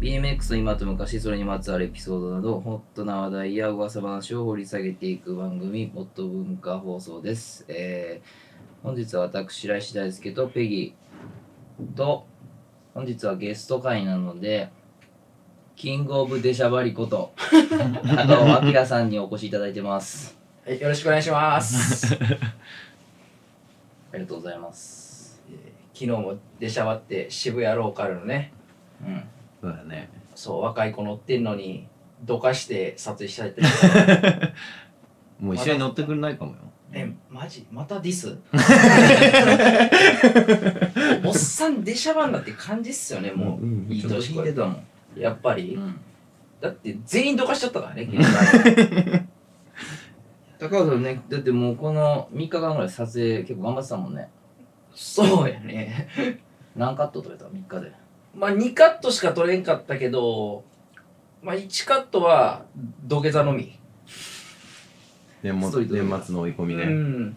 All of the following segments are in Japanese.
BMX の今と昔それにまつわるエピソードなどホットな話題や噂話を掘り下げていく番組「もっと文化放送」です、えー本日は私白石大輔とペギーと本日はゲスト会なのでキングオブデシャバリこと高尾明さんにお越しいただいてますはい、よろしくお願いします。ありがとうございます昨日も出しゃばって渋谷ローカルのね、うんそうだね。そう、若い子乗ってんのに、どかして撮影したいって。もう一緒に乗ってくれないかもよ。え、マジまたディス？おっさん出しゃばんなって感じっすよね、もう。うんいい年こい引いてたもん、やっぱり、うん、だって全員どかしちゃったからね、高尾さんねだってもうこの3日間ぐらい撮影結構頑張ってたもんねそうやね。何カット撮れた？3日でまあ2カットしか撮れんかったけど、まあ1カットは土下座のみ。年末年末の追い込みうね。ん。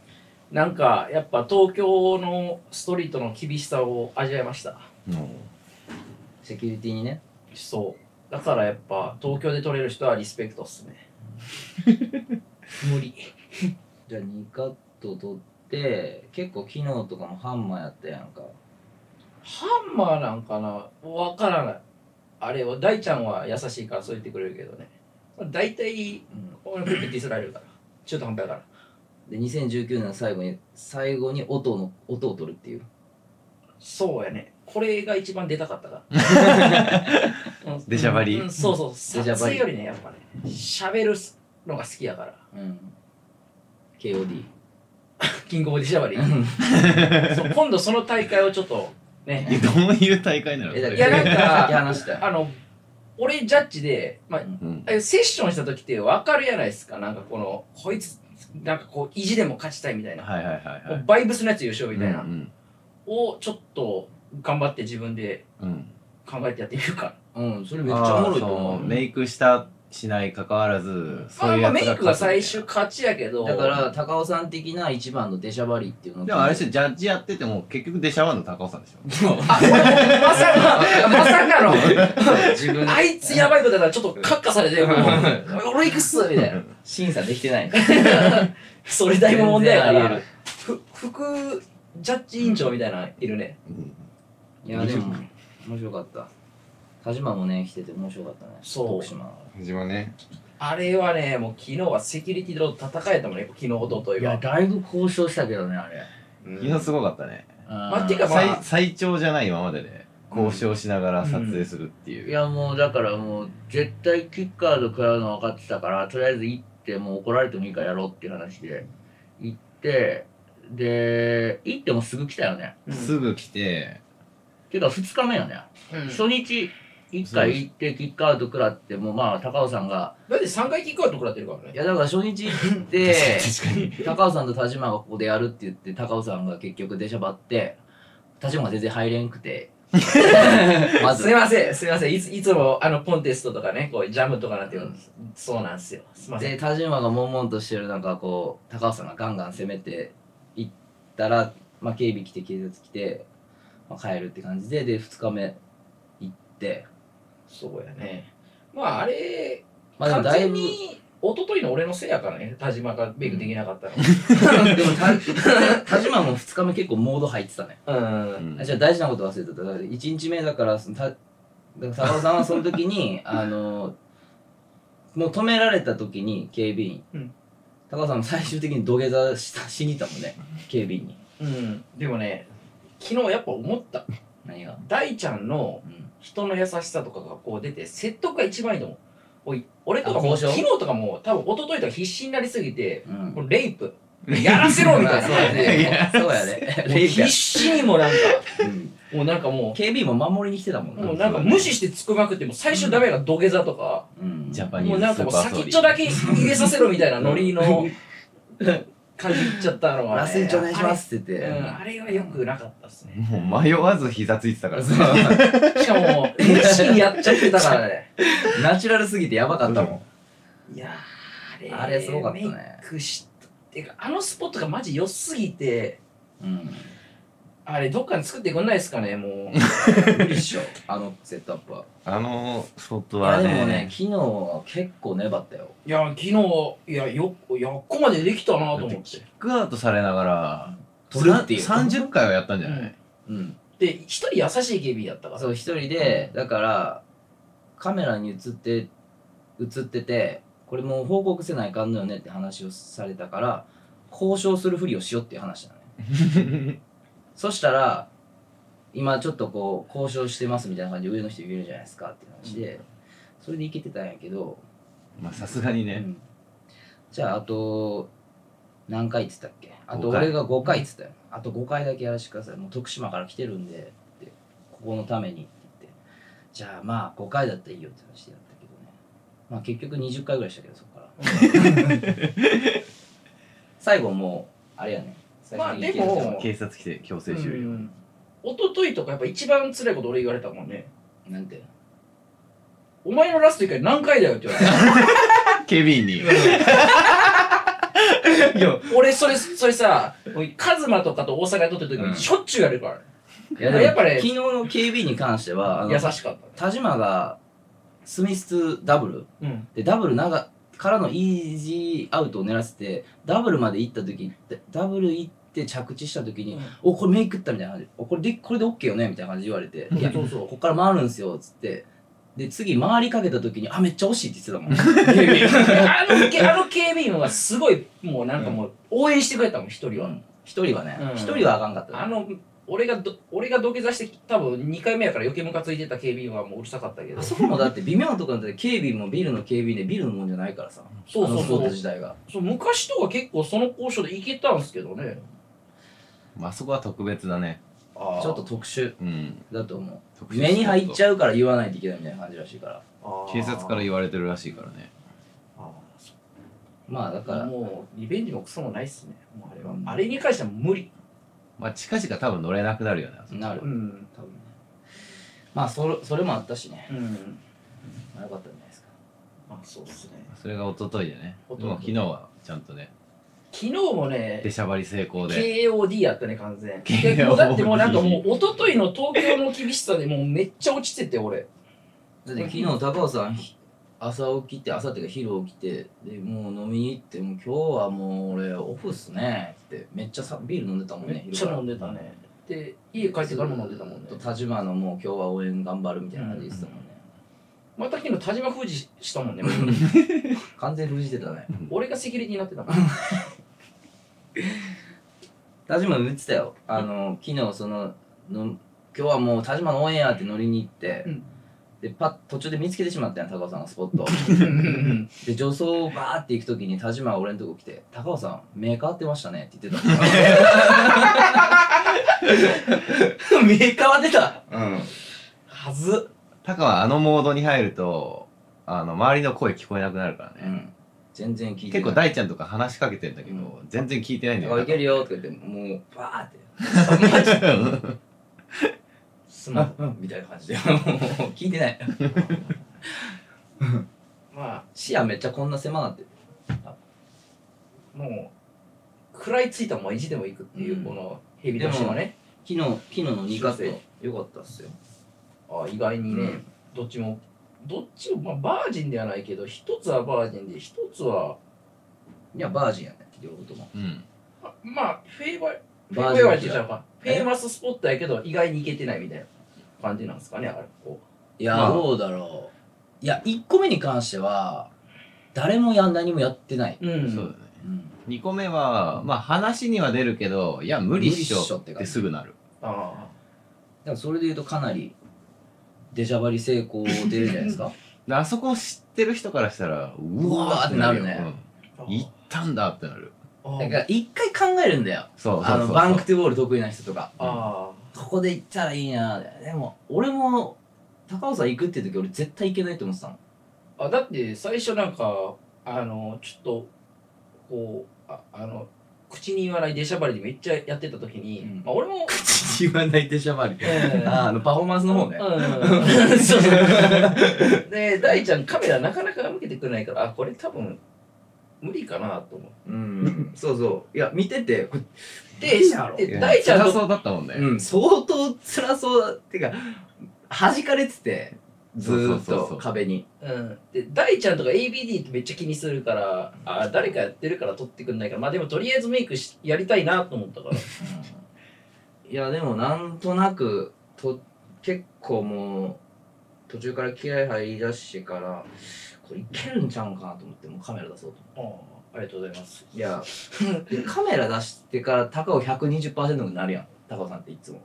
なんかやっぱ東京のストリートの厳しさを味わいました。もセキュリティにねそう。だからやっぱ東京で撮れる人はリスペクトっすね。無理。じゃあ2カット撮って結構昨日とかもハンマーやったやんかハンマーなんかな？わからない。あれは大ちゃんは優しいからそう言ってくれるけどね。大体うん俺のピッてディスられるから。中途半端やから。で2019年の最後に最後に音の音を取るっていうそうやね。これが一番出たかったから。うん出しゃばりうんそうそう。出しゃばり撮影よりね、やっぱね、喋るのが好きやから。うん KOD キングオブディシャバリそう今度その大会をちょっとね。どういう大会なの？えだそれいやなんかあの、俺ジャッジで、まあ、うん。あセッションした時って分かるやないですか。なんかこの、こいつ、なんかこう、意地でも勝ちたいみたいな。はいはいはいはい。バイブスのやつ優勝みたいな。うんをちょっと頑張って自分でうんうん。考えてやってみるか。うんそれめっちゃおもろいと思あーそううメイクしたしない関わらず、まそういうやつあまあメイクが最勝終勝ちやけど。だから高尾さん的な一番のデシャバリっていうのでもあれでしょ、ジャッジやってても結局出しゃばんの高尾さんでしょ。まさか、まさかの。自分あいつやばいことだからちょっとカッカされて、もう、俺行くっすみたいな。審査できてない それだいぶ問題やから全然ありえる。ふ副ジャッジ委員長みたいなのいるね。うんいやでも面白かった。田島もね来てて面白かったね。そう。徳島藤間ね。あれはね、もう昨日はセキュリティと戦えたもんね、昨日、おとといは。だいぶ交渉したけどねあれ。うん。昨日すごかったね。まあてかまあ。最最長じゃない今までで交渉しながら撮影するっていう。いやもうだからもう絶対キッカード食らうの分かってたからとりあえず行ってもう怒られてもいいからやろうっていう話で行ってで行ってもすぐ来たよね。うんすぐ来て、ていうか2日目よね、うん初日1回行ってキックアウト食らってもうまあ高尾さんがだって3回キックアウト食らってるからね。いやだから初日行って。高尾さんと田島がここでやるって言って高尾さんが結局出しゃばって田島が全然入れんくて まずすいません、すいません。いついつもあのコンテストとかね、こうジャムとかなんていうの、そうなんですよ。す。で田島が悶々としてる中こう高尾さんがガンガン攻めていったら、まあ、警備来て警察来て、まあ、帰るって感じでで2日目行ってそうやね。まああれ、まあでも完だいぶ全に一昨日の俺のせいやからね、田島がベイクできなかったの。でも田 田島も2日目結構モード入ってたねうん。あじゃあ大事なこと忘れてただから1日目だからそのただからさんはその時に あのもう止められた時に警備員、うん高尾さんも最終的に土下座したしに行ったもんね警備員にうん。でもね、昨日やっぱ思った。何が、大ちゃんのうん。人の優しさとかがこう出て、説得が一番いいと思う。おい俺とかもあ交渉昨日とかも多分一昨日とか必死になりすぎて、うん。レイプ。やらせろみたいな。そうや。ね。そうやね。もう必死にもなんか、うん。もうなんかも警備員も守りに来てたもんう、もうなんか無視してつくまくって、もう最初ダメが土下座とか、うん。ジャパニーズもうなんかもうスーパーストーリー先っちょだけ入れさせろみたいなノリの感じいっちゃったのは、ね、ラスイチお願いしますって言って、あれ,、はよくなかったですね。もう迷わず膝ついてたからそう。しかも熱心にやっちゃってたからね。ナチュラルすぎてやばかったもん、いやーあれすごかったね。メイクしたっていうかあのスポットがマジ良すぎて。うん、あれどっかに作ってくんないですかねもう。無理っしょあのセットアップは。あのスポットいやはねでもね昨日は結構粘ったよ。いや昨日いやよいやここまでできたなと思って。キックアウトされながら撮るっていう。さん30回はやったんじゃない、うん。で一人優しい警備員やったから。そう一人でだからカメラに映って映っててこれもう報告せないかんのよねって話をされたから交渉するふりをしようっていう話なのね そしたら今ちょっとこう交渉してますみたいな感じで上の人言えるじゃないですかって話でそれでいけてたんやけど、まあさすがにね、うん。じゃああと何回っつったっけ？あと5回。俺が5回っつったよ。あと5回だけやらせてください。もう徳島から来てるんでってここのためにって言って。じゃあまあ5回だったらいいよって話でやったけどね。まあ結局20回ぐらいしたけどそこから。最後もうあれやねまあでも行ける人警察来て強制終了、うん。一昨日とかやっぱ一番辛いこと俺言われたもんね。なんて。お前のラスト以外何回だよって言われた。警備員に。いや。俺それそれさカズマとかと大阪で撮ってる時うん。にしょっちゅうやるから。ね、いやでもやっぱね昨日の警備員に関しては優しかった。ね田島がスミスダブル。うん。でダブル長からのイージーアウトを狙っててダブルまで行った時ダブル行って着地した時に「おこれメイクった」みたいな感じ。で「おこれでこれで OK よね」みたいな感じで言われて「いやそうそう。こっから回るんすよ」っつって。で次回りかけた時に「あめっちゃ惜しい」って言ってたもん。あのけあの警備員はすごいもうなんかもう応援してくれたもん一人は、一人はね。うん。一人はあかんかった。あの俺がど俺が土下座して多分2回目やから余計ムカついてた警備員はもううるさかったけど。あそこもだって微妙なところだって警備もビルの警備でビルのもんじゃないからさ。そうそうそうそう昔とか結構その交渉でいけたんすけどねまあそこは特別だね。あー。ちょっと特殊。うん。だと思特殊う目に入っちゃゃうから言わないといけないみたいな感じらしいから。あー。警察から言われてるらしいからね。あーそまあだから。もうリベンジもクソもないっすねもうあれは、うん。あれに関しては無理。まあ近々多分乗れなくなるよねなる。ん。多分ね。まあそれそれもあったしね、うん。まあ、よかったんじゃないですか。まあそうっすね。それが一昨日でね。でも昨日はちゃんとね昨日もね出しゃばり成功で。KOD やったね完全。KOD でもうだってもうなんかもう一昨日の東京の厳しさでもうめっちゃ落ちてて俺。だって昨日高尾さんひ朝起きて朝っていうか昼起きてでもう飲みに行ってもう今日はもう俺オフっすねって。めっちゃさビール飲んでたもんねめっちゃ飲んでたね。で家帰ってからも飲んでたもんね。と田島のもう今日は応援頑張るみたいな感じで言ってたもんね、また昨日田島封じしたもんね。完全に封じてたね。俺がセキュリティになってたもん 田島も言ってたよ。あの昨日そのの今日はもう田島の応援やって乗りに行って、うん。でパッ途中で見つけてしまったんや高尾さんがスポット で助走バーって行く時に田島が俺のとこ来て「高尾さん目変わってましたね」って言ってた。目変わってた。うん。はず。タカはあのモードに入るとあの周りの声聞こえなくなるからね、うん全然聞いて結構大ちゃんとか話しかけてんだけど、うん。全然聞いてないんだ「あよいけるよ」とか言ってもうバーって。マジすまんうんみたいな感じで。もう聞いてない。ま視野めっちゃこんな狭なってもう食らいついたまま意地でも行くっていううんこのヘビとしてはね昨日昨日の2カット。よかったっすよ。あ意外にね、うん。どっちもどっちも、まあ、バージンではないけど一つはバージンで一つはいやバージンやね両方とも。うん。あまあフェイバーフェイバーバーはジンは違う違うか。フェイマススポットやけど意外に行けてないみたいな感じなんですかねあれこいや、まあ。どうだろう。いや1個目に関しては誰もやん何もやってない、ううん。そうだね。うん、2個目はまあ話には出るけどいや無理っしょ無理っしょってすぐなる。あだからそれで言うとかなり出しゃばり成功出るじゃないですか。であそこを知ってる人からしたらうわーってなるねよあうん。行ったんだってなる。あだから一回考えるんだよ。そうそうそうあのバンクトゥボール得意な人とか。あここで行ったらいいなでも俺も高尾さん行くっていう時俺絶対行けないと思ってたの。ああだって最初なんかあのちょっとこうああの口に言わない出しゃばりでめっちゃやってた時に、うん。まあ、俺も、口言わないでしゃばり。うんああのパフォーマンスの方ね。うん。そうそうで大ちゃんカメラなかなか向けてくれないからあこれ多分無理かなと思っうん。そうそう。いや見ててこでしゃろで大ちゃんと辛そうだったもんね。うん相当辛そうってか弾かれててずーっと壁に。うん、で大ちゃんとか ABD ってめっちゃ気にするからあ誰かやってるから撮ってくんないから。まあでもとりあえずメイクしやりたいなと思ったから。いやでもなんとなくと結構もう途中から気合入りだしてからこれいけるんちゃうんかなと思ってもうカメラ出そうと思あありがとうございます。っていやで カメラ出してから高尾120%になるやん。高尾さんっていつも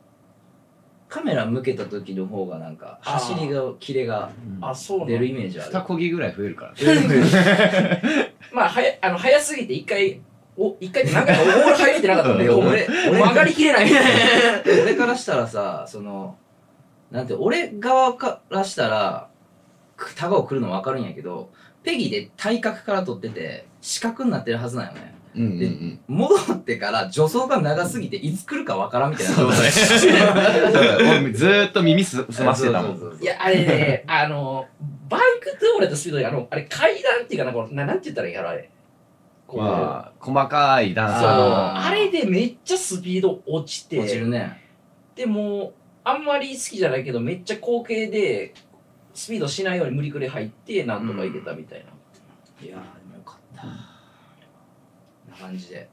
カメラ向けた時の方がなんか走りがキレがあそうなん出るイメージある。二こぎぐらい増えるから。ね。まあはやあの早すぎて一回お一回って何回かオール入れてなかったんで俺曲がりきれない。俺からしたらさそのなんて俺側からしたらく高尾来るの分かるんやけどペギで体格から撮ってて四角になってるはずなんよねうんうんうん。戻ってから助走が長すぎていつ来るか分からんみたいな。ずーっと耳す澄ませてたもん。そうそうそういやあれねあのバンクトゥーレとスピードであのあれ階段っていうかなこのななんて言ったらいいんやろあれ。こう、まあ、細かい段。そう。差の。あれでめっちゃスピード落ちて。落ちるね。でもあんまり好きじゃないけどめっちゃ後傾でスピードしないように無理くり入ってなんとか入れたみたいな、いやーでもよかったな感じで、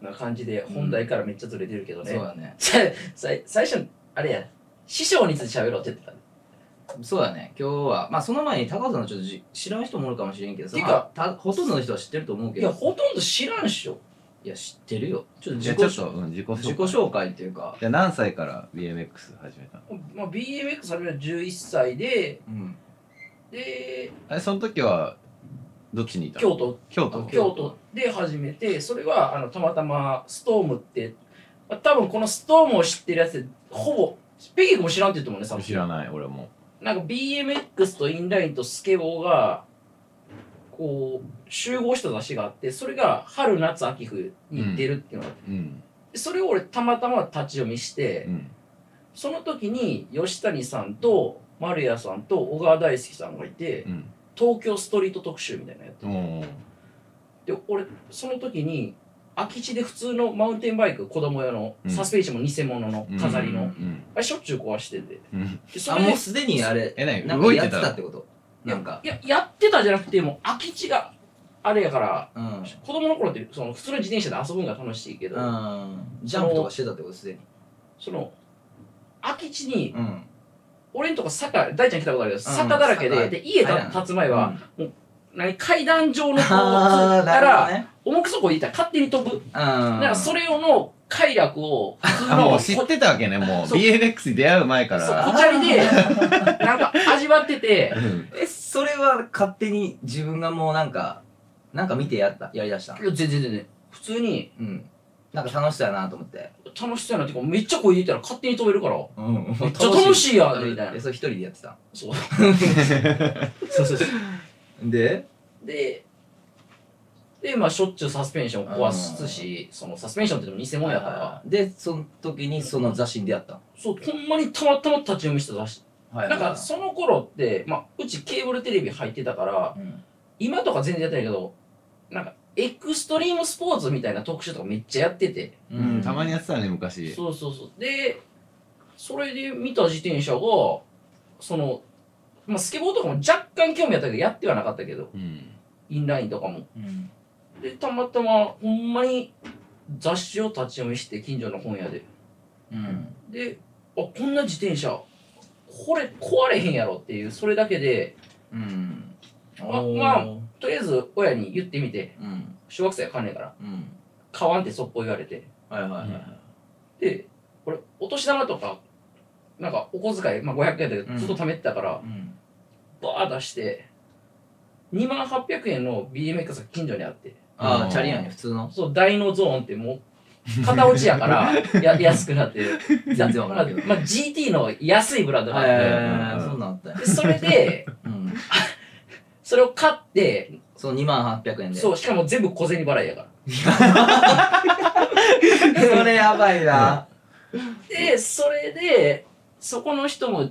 な感じで本題からめっちゃずれてるけどね、そうだね。さ最最初あれや。師匠について喋ろうって言ってたそうだね。今日はまあその前に高尾さんのちょっとじ知らん人もおるかもしれんけどさ。てかまあたほとんどの人は知ってると思うけいやどほとんど知らんっしょ。いや知ってるよ。ちょっと自己あちょっと、うん、自己紹介。自己紹介っていうか。じゃあ何歳から BMX 始めたの？まあ、BMX 始めたの11歳でうん。であれ、その時は、どっちにいたの？京都京都。京都で始めてそれはあのたまたまストームって、まあ、多分このストームを知ってるやつでほぼペギー君も知らんって言ってもんねさ知らない、俺も。なんか BMX とインラインとスケボーがこう集合した雑誌があってそれが春夏秋冬に出るっていうのがうん。でそれを俺たまたま立ち読みして、うん。その時に吉谷さんと丸谷さんと小川大輔さんがいてうん。東京ストリート特集みたいなのやっておーで俺その時に空き地で普通のマウンテンバイク子供用の、うん。サスペンションも偽物の飾りの、うん。あれしょっちゅう壊してて。うん。あでそれでもうすでにあれえ、なんかやって動いてたたってこと？なんか。いややってたじゃなくてもう空き地があれやからうん。子供の頃ってその普通の自転車で遊ぶのが楽しいけど、うん。ジャンプとかしてたってこと？すでに。その空き地にうん俺んとこ坂大ちゃん来たことあるけどうん。坂だらけで,、坂で家が建つ前は、何階段状のこうああたら、ね。重くそこにいったら勝手に飛ぶ、うん。だからそれ用の快楽をものう知ってたわけね、もう。そう。BMX に出会う前かそうら。小チャリで なんか味わってて。うん。えそれは勝手に自分がもうなんかなんか見てやったやりだしたいや全然全然。普通にうんなんか楽しそうやなと思って。楽しそうやなっていうかめっちゃ声出たら勝手に飛べるから。うん。めっちゃ楽しいやんみたいな。えそれ一人でやってたそう。そうそうそう。で？ででまあしょっちゅうサスペンション壊すしそのサスペンションってでも偽物やから。でその時にその雑誌に出会ったそうほんまにたまたま立ち読みした雑誌。はなんかその頃って、まあ、うちケーブルテレビ入ってたからうん。今とか全然やってないけどなんかエクストリームスポーツみたいな特集とかめっちゃやってて。うん、たまにやってたね、昔。そうそうそう。でそれで見た自転車がその、まあ、スケボーとかも若干興味あったけどやってはなかったけどうん。インラインとかも。うん。でたまたまほんまに雑誌を立ち読みして近所の本屋で。うん。であこんな自転車これ壊れへんやろっていうそれだけでうん。あおー。まあとりあえず親に言ってみて。うん。小学生はかんねえから。うん。買わんってそっぽ言われて。はいはいはいはい。で俺お年玉とかなんかお小遣い、まあ、500円だけうん。どずっと貯めてたから、うん。バー出して2万800円の BMX が近所にあって。ああチャリやね普通の？そう大のゾーンってもう片落ちやからや 安くなって。る全然わからんけど。まあ、まあ GT の安いブランドがあって、えーそんなんあったんやでそれでうん それを買ってその2万800円で。そうしかも全部小銭払いやから。それやばいな。でそれでそこの人も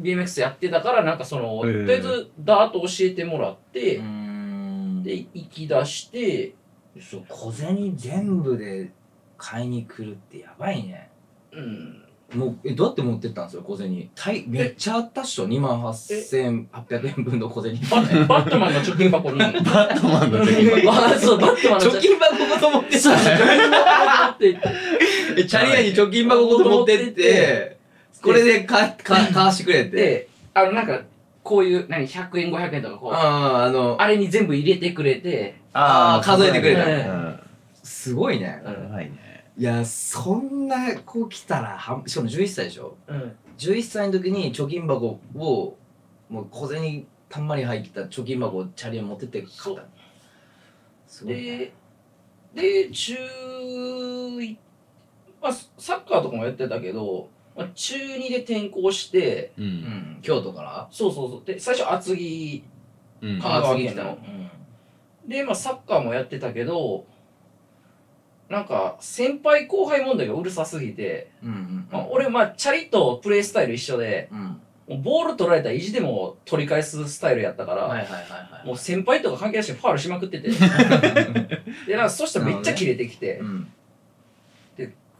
BMX やってたからなんかその、へーとりあえずダート教えてもらって、うーん。で行き出してそう小銭全部で買いに来るってやばいね。うんもうえどうやって持ってったんですよ小銭？たいめっちゃあったっしょ？2万8800円分の小銭。バッバットマンの貯金箱に。バットマンの貯金箱。あそうバットマンの貯金。箱ごと持ってそうた。貯金箱持って行ってえチャリアに貯金箱ごと持ってってこれでかか買わしてくれて。であのなんかこういう何100円500円とかこうあああのあれに全部入れてくれて。あー数えてくれた。うん。うん。すごいね。うん。やばいねいやそんな子来たらはしかも11歳でしょ？うん。11歳の時に貯金箱をもう小銭たんまり入った貯金箱をチャリアに持ってって買った。すごいねでで中いまあサッカーとかもやってたけど、まあ、中2で転校してううんん京都から？そうそうそう。で最初厚木うん。かあ次来たの。でまあサッカーもやってたけどなんか先輩後輩問題がうるさすぎて、うんうんまあ、俺まあチャリとプレースタイル一緒でうん。もうボール取られたら意地でも取り返すスタイルやったから、はいはいはいはいもう先輩とか関係なしにファールしまくってて。でなんかそしたらめっちゃキレてきて、うん。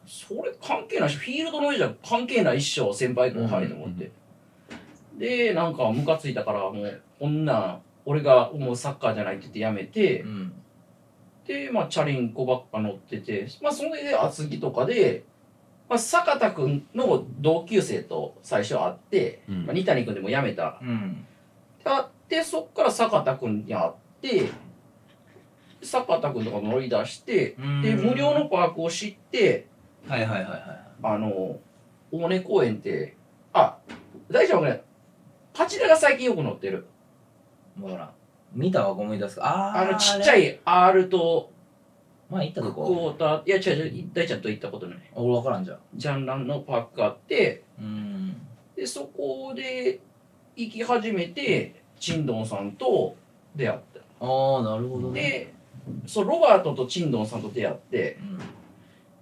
それ関係ないしフィールドの上じゃ関係ないっしょ先輩後輩と思って、でなんかムカついたからもうこんなん俺が思うサッカーじゃないって言ってやめて、うんでまあチャリンコばっか乗っててまあそれで厚木とかで、まあ、坂田君の同級生と最初会って、うん。まあ、二谷君でも辞めた。うん。会ってそっから坂田君に会って坂田君とか乗り出してで無料のパークを知ってはいはいはいはい。あの大根公園ってあ大丈夫ね。八田が最近よく乗ってる。ほら見たわ思い出す。かあーあのちっちゃい R と前行ったとクこォーター？いや違う違う大ちゃんと行ったことない。俺分からんじゃん。ジャンランのパークがあって。うん。でそこで行き始めてチンドンさんと出会っああなるほどたね。でそうロバートとチンドンさんと出会って。うん。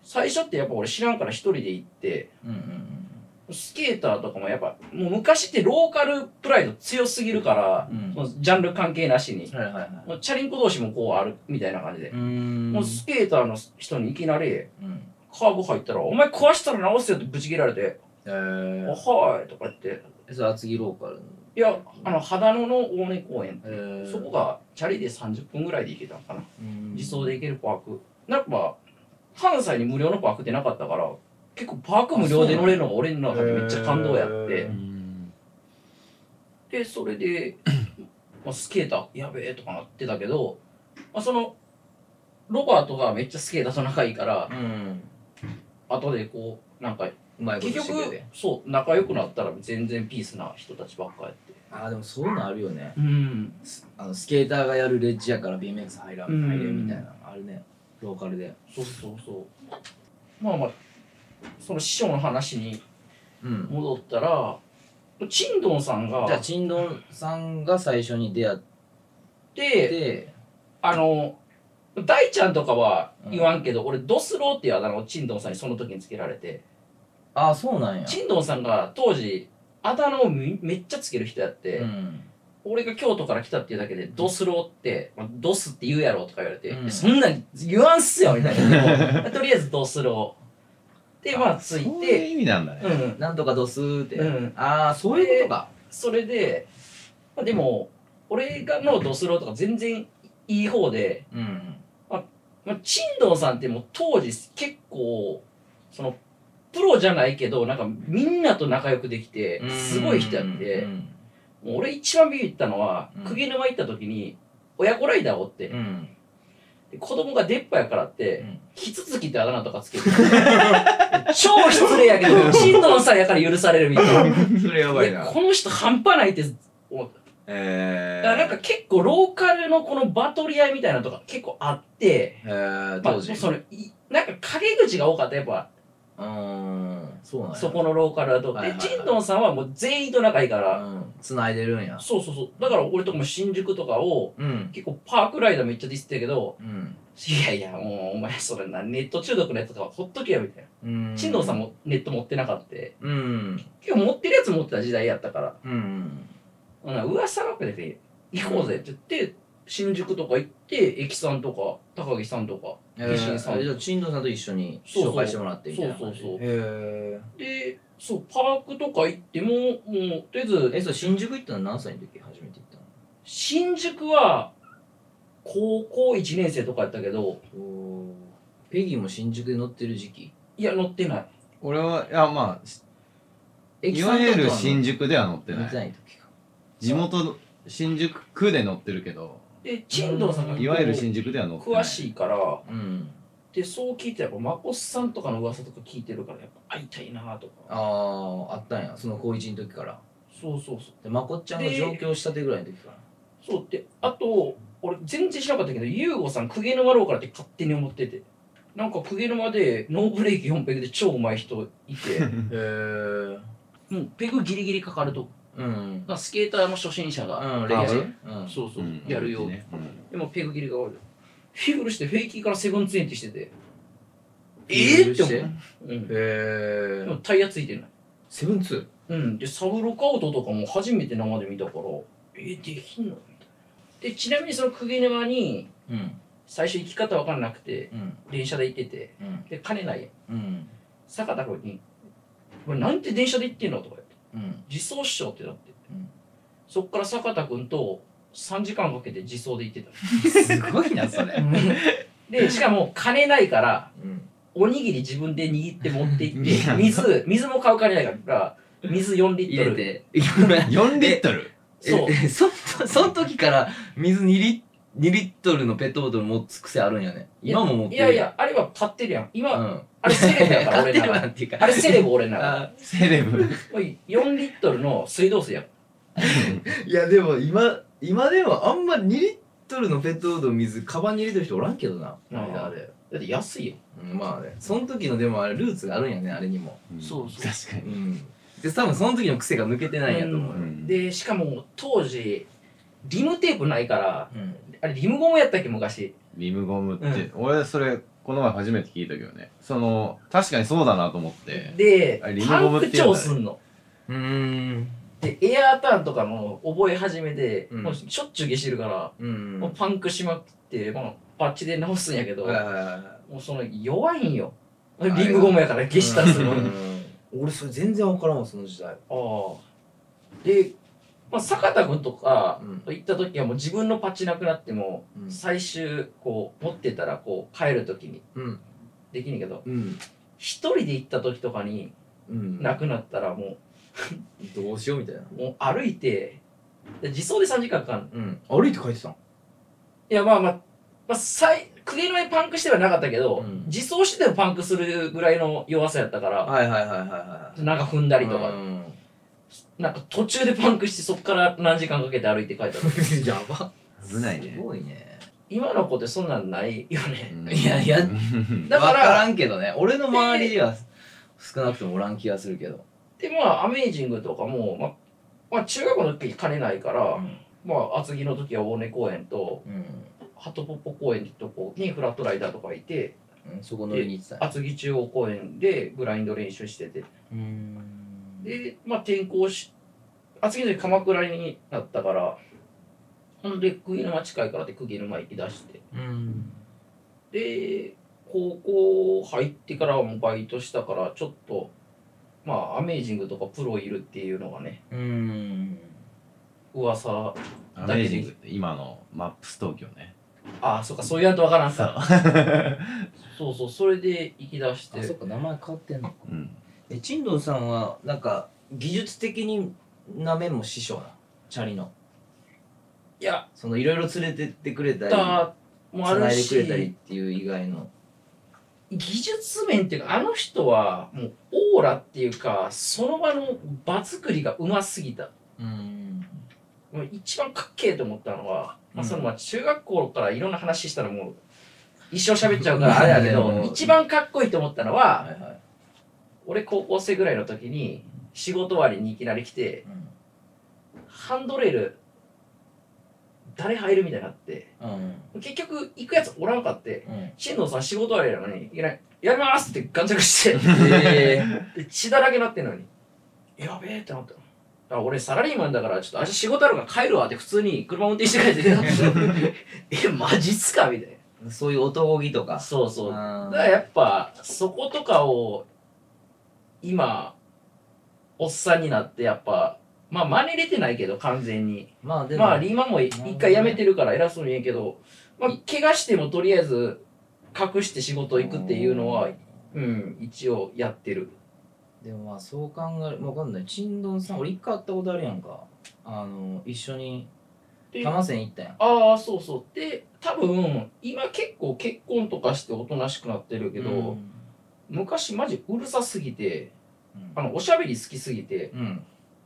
最初ってやっぱ俺知らんから一人で行って。うんうんスケーターとかもやっぱもう昔ってローカルプライド強すぎるから、うん。そのジャンル関係なしに。はいはいはい。もうチャリンコ同士もこうあるみたいな感じで、うん。もうスケーターの人にいきなりうん。カーブ入ったら「お前壊したら直すよ」ってブチ切られてえ「あー、はい」とか言って。それ厚木ローカルいやあの秦野の大根公園えー。そこがチャリで30分ぐらいで行けたのかな。うん。自走で行けるパーク。やっぱ関西に無料のパークってなかったから結構パーク無料で乗れるのが俺の中でめっちゃ感動やって。でそれで まあスケーターやべえとかなってたけど、まあ、そのロバートがめっちゃスケーターと仲いいからうん。後でこうなんかうまいこと結局そう仲良くなったら全然ピースな人たちばっかやって。ああでもそういうのあるよね。うん。あのスケーターがやるレッジやから BMX 入らんうん入れんみたいなのあるね。ローカルで。そうそうそう。まあまあその師匠の話にうん。戻ったらチンドンさんがじゃあチンドンさんが最初に出会っでてあの大ちゃんとかは言わんけど、俺ドスローっていうあだ名をチンドンさんにその時につけられて。ああそうなんや。チンドンさんが当時あだ名をめめっちゃつける人やって、うん。俺が京都から来たっていうだけでドスローって、まあ、ドスって言うやろとか言われて、うん。そんなん言わんっすよみたいな。とりあえずドスローでまあついそういうて意味なんだね。うん。なんとかドスーって、うん。ああそういうことか。それで、まあ、でも俺がのドスローとか全然いい方で、うんまあ、チンドンさんってもう当時結構そのプロじゃないけどなんかみんなと仲良くできてすごい人やって。うんもう俺一番ビビったのはうん。釘沼行った時に親子ライダーおって。うん。で子供が出っ歯やからってうん。キツツキってあだ名とかつけて。超失礼やけどチンドンさんやから許されるみたいな。それやばいでなこの人半端ないって思った。えだからなんか結構ローカルのこのバトり合いみたいなのとか結構あって。えー、まあ、そのいなんか陰口が多かった。やっぱうーん。そうなんや。そこのローカルだと、はいはいはい。でチンドンさんはもう全員と仲いいから、うん。繋いでるんや。そうそうそう。だから俺とかも新宿とかをうん。結構パークライダーめっちゃディスってたけどうん。いやいやもうお前それなネット中毒のやつとかほっとけよみたいな、うん。チンドンさんもネット持ってなかった。うん。結構持ってるやつ持ってた時代やったから。うん。ほな噂なくて行こうぜって言って新宿とか行って駅さんとか高木さんとかえ石井さんー、じゃあチンドンさんと一緒に紹介してもらってみたいなそうそうそう。へでそうパークとか行ってももうとりあえずええそう新宿行ったの何歳の時初めて行ったの？新宿は高校1年生とかやったけどおペギーも新宿で乗ってる時期？いや乗ってない。俺はいやまあ駅いわゆる新新宿では乗ってない。ない時か。地元新宿区で乗ってるけどで進藤さんがいわゆる新宿では乗ってない。詳しいからうん。でそう聞いてやっぱまこっさんとかの噂とか聞いてるからやっぱ会いたいなとか。あああったんや。その高一の時から。そうそうそう。でまこっちゃんが上京したてぐらいの時から。そうであと俺全然知らなかったけど優吾さん公家沼ローからって勝手に思ってて。なんか公家沼でノーブレーキ4ペグで超うまい人いて。へえもうペグギリギリかかるとうん。まあスケーターの初心者が、うんレゲエやるうん。そうそう、うん。やるよ、ねうん。でもペグギリがかかるフィグルしてフェイキーからセブンツエンティしてて。えー？って思う、へうん、えでもタイヤついてない。セブンツうん、で、サブロカウトとかも初めて生で見たから、えー、できんの？みたいな。で、ちなみにその釘沼に、うん。最初行き方わかんなくて、うん。電車で行ってて、うん。で、金ない。うん。坂田君に、お前なんて電車で行ってんの？とかうん。自走っしょってなって、うん。そっから坂田君と3時間かけて自走で行ってすごいなそれ。た。で、しかも金ないから、うん。おにぎり自分で握って持って行っいやて、水、水も買う金ないから、水4リットル。入れて。4リットル？そう。ええそ その時から水2リ2リットルのペットボトル持つ癖あるんやね。今も持ってる。いやいや、あれは買ってるやん。今、うん。あれセレブやから、買ってる俺なら。わっていうか。あれセレブ俺なら。あセレブ。おい4リットルの水道水やん。いやでも今今でもあんま2リットルのペットボトルの水カバンに入れてる人おらんけどな。うんあ。れあれ。だって安いよ。うんまあね。その時のでもあれルーツがあるんやねあれにも。そう。そう。確かに。うん。で多分その時の癖が抜けてないんやと思うよ。うん。で、しかも当時、リムテープないから、うんあれリムゴムやったっけ昔？リムゴムって、うん俺それこの前初めて聞いたけどねその確かにそうだなと思ってであれ、リムパンクゴムって言うんだね超すんの。うーんで、エアーターンとかも覚え始めて、うんもうしょっちゅう消してるから、うんもうパンクしまくって、まあ、パッチで直すんやけど、はいはいはいはいもうその弱いんよ。リムゴムやから消したするのに。うん俺それ全然分からんわその時代ああ。で、まあ、坂田君とかうん。行った時はもう自分のパッチなくなっても、うん。最終こう持ってたらこう帰る時に。うん。できんけどうん。一人で行った時とかにうん。なくなったらもどうしようみたいな。うもう歩いてで自走で3時間かかるうん。歩いて帰ってたんいやまあまあ、まあ、最釘の上パンクしてはなかったけど、うん。自走してでもパンクするぐらいの弱さやったから、はいはいはいはいはい。なんか踏んだりとか、うんなんか途中でパンクしてそっから何時間かけて歩いて帰った時。やば。危ないね。すごいね。今の子ってそんなんないよね、うん。いやいや。うん。だから分からんけどね。俺の周りには少なくともおらん気がするけど。でまあアメージングとかも、まあ、まあ中学校の時金ないから、まあ厚木の時は大根公園とうん。ハトポッポ公園ってとこにフラットライダーとかいてうん。そこ乗りに行ってた厚木中央公園でグラインド練習してて。うんでまあ転校し厚木の時鎌倉になったからほんで釘沼近いからって釘沼行き出して。うん。で高校入ってからはもうバイトしたからちょっとまあアメージングとかプロいるっていうのがねうん。噂アメージングって今のマップス東京ね。ああそっかそう言わんとわからんさそう。そうそうそれで行き出して。あそっか名前変わってんのか。うんえチンドンさんはなんか技術的にな面も師匠なチャリの。いや。そのいろいろ連れてってくれたりだもあ繋いでくれたりっていう以外の。技術面っていうかあの人はもうオーラっていうかその場の場作りがうますぎた。うん。もう一番かっけえと思ったのは、まあ、うんそのまあ中学校からいろんな話したらもう一生喋っちゃうからあれだけど うん。一番かっこいいと思ったのははいはい俺高校生ぐらいの時に仕事終わりにいきなり来てうんハンドレール誰入るみたいになってうん。結局行くやつおらんかってうん。新藤さん仕事終わりなのにいきなり「やります!」ってガンチャクして 血だらけなってんのに。やべえってなった。のあ俺サラリーマンだからちょっと明日仕事あるから帰るわって普通に車運転して帰ってた。えマジっすか？みたいーそういう男気とか。なそうそう。だからやっぱそことかを今おっさんになってやっぱまあ真似れてないけど完全に。まあでもまあリーマンも一回辞めてるから偉そうに言えんけど、まあ、怪我してもとりあえず隠して仕事行くっていうのはうん一応やってる。でもまあそう考えるわかんない。ちんどんさん俺一回会ったことあるやんか。あの一緒にで多摩線行ったやん。ああそうそう。で多分今結構結婚とかしておとなしくなってるけど、うん昔マジうるさすぎてうん。あのおしゃべり好きすぎて。うん。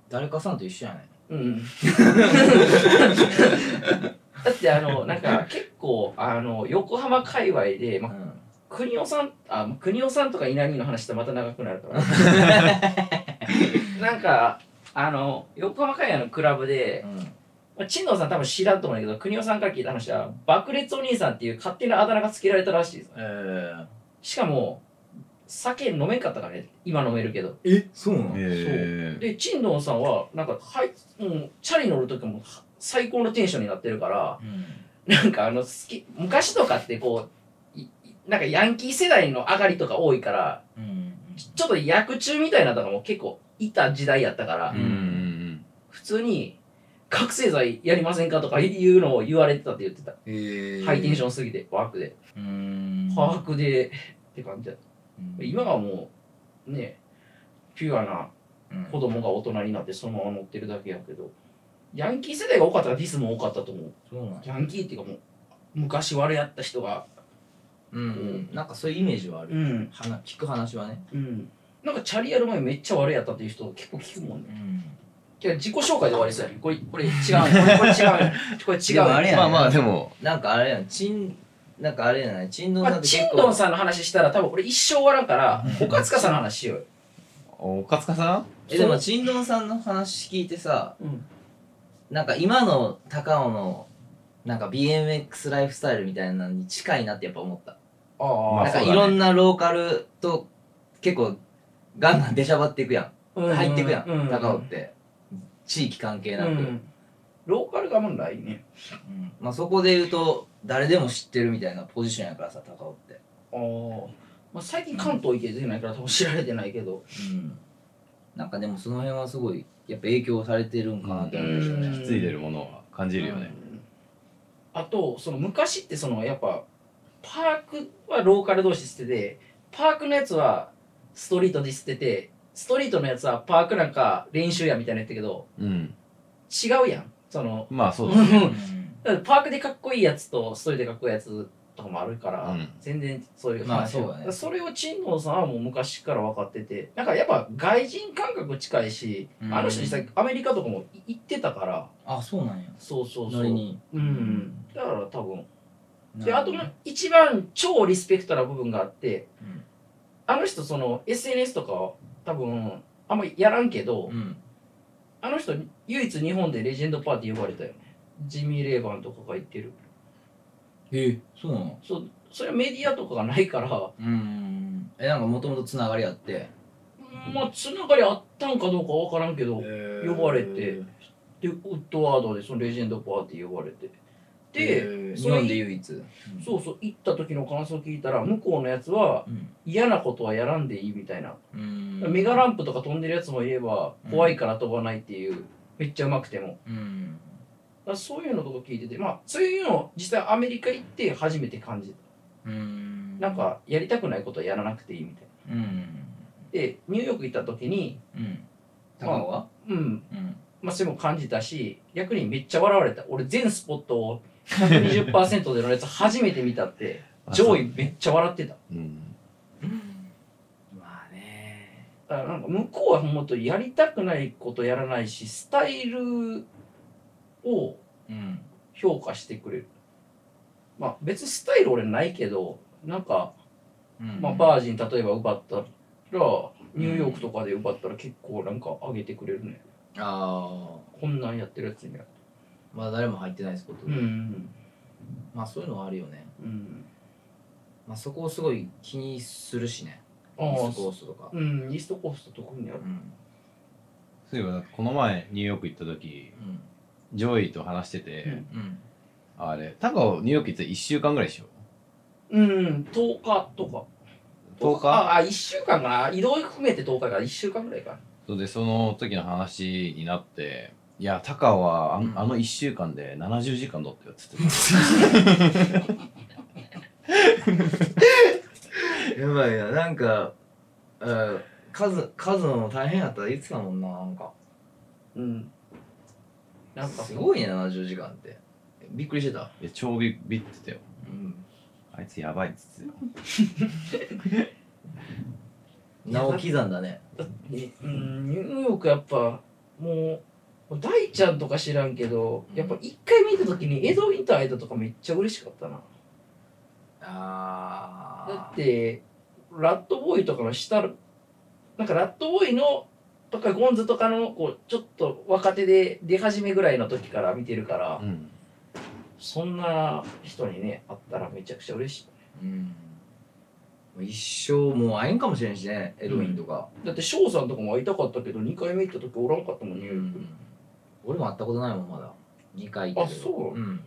誰かさんと一緒やねうん。だってあのなんか結構あの横浜界隈で、まあ、うん。国尾さんあ国尾さんとか稲荷の話ってまた長くなるから。なんかあの横浜海外のクラブで、うん。まあ、陳藤さん多分知らんと思うんだけど国尾さんから聞いた話は爆裂お兄さんっていう勝手なあだ名がつけられたらしいですえー。しかも酒飲めんかったからね今飲めるけど。えそうなの？へで陳藤さんはなんかはい、うん、チャリ乗る時も最高のテンションになってるからうん。なんかあの好き昔とかってこういいなんかヤンキー世代の上がりとか多いからうん。ちょっと役中みたいなのとかも結構いた時代やったから、うんうん普通に覚醒剤やりませんかとかいうのを言われてたって言ってた、えー。ハイテンションすぎてワークで、うーん。ワークでって感じだうん。今はもうねピュアなうん。子供が大人になってそのまま乗ってるだけやけどヤンキー世代が多かったらディスも多かったと思う。そうなんや。ヤンキーっていうかもう昔悪やった人がうんうん。なんかそういうイメージはある。ん。はな聞く話はね。うん。なんかチャリやる前めっちゃ悪やったっていう人結構聞くもんね。うん。自己紹介で終わりそうやねこれこれ違う。ね これ違う。ねこれ違う。まあまあでもなんかあれやん。ちんなんかあれやない？ちんどんまあ、さんってチ結構。ンドンさんの話したら多分俺一生終わらんからうん。岡塚さんの話しようよ、おかつかさん？えでもちんどんさんの話聞いてさうん、なんか今の高尾のなんか BMX ライフスタイルみたいなのに近いなってやっぱ思った。あまあなんかいろんなローカルと結構ガンガン出しゃばっていくやん。あ入っていくやんう高尾って。地域関係なく、うん。ローカルがもうないね。うん。まあ、そこで言うと誰でも知ってるみたいなポジションやからさ高尾って、あー、まあ最近関東行けてないから多分知られてないけど。うん、なんかでもその辺はすごいやっぱ影響されてるんかなって思うんですよね、うん。ついでるものは感じるよね。うん。あとその昔ってそのやっぱパークはローカル同士捨ててパークのやつはストリートで捨ててストリートのやつはパークなんか練習やみたいなやったけどうん。違うやん。そのまあそうだね だからパークでかっこいいやつとストリートでかっこいいやつとかもあるから、うん。全然そういう話まあそうだね。からそれを陳藤さんはもう昔から分かっててなんかやっぱ外人感覚近いし、うん。あの人実際アメリカとかも行ってたから。あそうなんや。そうそうそう。に。うん。だから多分。なであと一番超リスペクトな部分があってうん。あの人その SNS とかは多分あんまりやらんけど、うん。あの人唯一日本でレジェンドパーティー呼ばれたよねジミー・レーバンとかが言ってる。えそうなの？そうそれはメディアとかがないから。うん。えなんかもともとつながりあって？まあつながりあったんかどうかわからんけど、呼ばれて。でウッドワードでそのレジェンドパーティー呼ばれて。で、日本で唯一？うん。そうそう行った時の感想聞いたら向こうのやつはうん。嫌なことはやらんでいいみたいな、うん。メガランプとか飛んでるやつもいればうん怖いから飛ばないっていう。めっちゃうまくてもだそういうのとか聞いててまあそういうのを実際アメリカ行って初めて感じうん。たなんかやりたくないことはやらなくていいみたいな。うん。でニューヨーク行った時にうん。高尾はうん。うん。まあ、それも感じたし逆にめっちゃ笑われた。俺全スポットを120%でのやつ初めて見たって 上位めっちゃ笑ってた。うん。まあね。だからなんか向こうはもっとやりたくないことやらないしスタイルをうん評価してくれる。まあ別にスタイル俺ないけどなんか、うんまあ、バージン例えば奪ったらニューヨークとかで奪ったら結構なんか上げてくれるね。あこんなんやってるやつには。あまだ誰も入ってないスポットで、んまあそういうのはあるよね。うん。まあそこをすごい気にするしね。あイーあストコーストとか。うんイーストコースト特にある。うん。そういえばこの前ニューヨーク行った時ジョイと話してて、うん。うんあれ。高尾ニューヨーク行って1週間ぐらいでしょ？うん10日とか。10日？ああ1週間かな。移動含めて10日か。ら1週間ぐらいかな。それでその時の話になっていや高尾はあ,、うん。あの1週間で70時間乗ってよっつって やばいな。なんかうん数数の大変やったらいつかもんななんか。うんなんかすごいね70時間って。びっくりしてた。いや超ビビってたよ。うん。あいつやばいっつってよ。名を刻んだね。だってうんニューヨークやっぱもう大ちゃんとか知らんけどやっぱ一回見た時にエドウィンと会えたとかめっちゃ嬉しかったな。あだってラットボーイとかの下なんかラットボーイのとかゴンズとかのこうちょっと若手で出始めぐらいの時から見てるから、うん。そんな人にね会ったらめちゃくちゃ嬉しいうん。一生もう会えんかもしれんしねエドウィンとか、だって翔さんとかも会いたかったけど2回目行った時おらんかったもんニューヨーク、俺も会ったことないもんまだ。2回行ったけど。あそう。うん。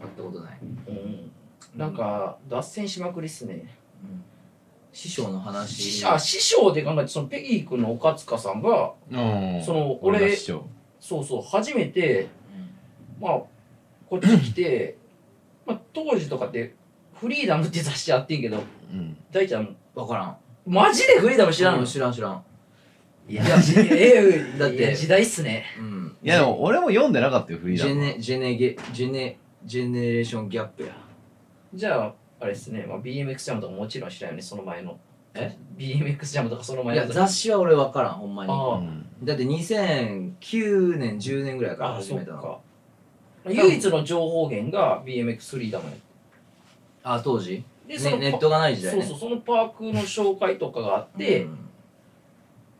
会ったことない、うん。なんか脱線しまくりっすね。うん師匠の話。師あ師匠で考えてそのペギー君の岡塚さんがうん。その俺俺が師匠。そうそう初めてまあこっち来て まあ当時とかってフリーダムって雑誌あってんけどうん。大ちゃん分からん。マジでフリーダム知らんの？知らん知らん。いやじえだって時代っすね。うん。いやでも俺も読んでなかったよフリーダムは。ジェネジェネゲジェネジェネレーションギャップや。じゃああれっすね、まあ、BMX ジャムとかもちろん知らんよねその前の。え？BMX ジャムとかそのい前の。や雑誌は俺分からんほんまに。あうんだって2009年10年ぐらいからあ始めたの。か。唯一の情報源が BMX フリーダムや。あ当時？でねネットがない時代ね。そうそうそのパークの紹介とかがあって、うん。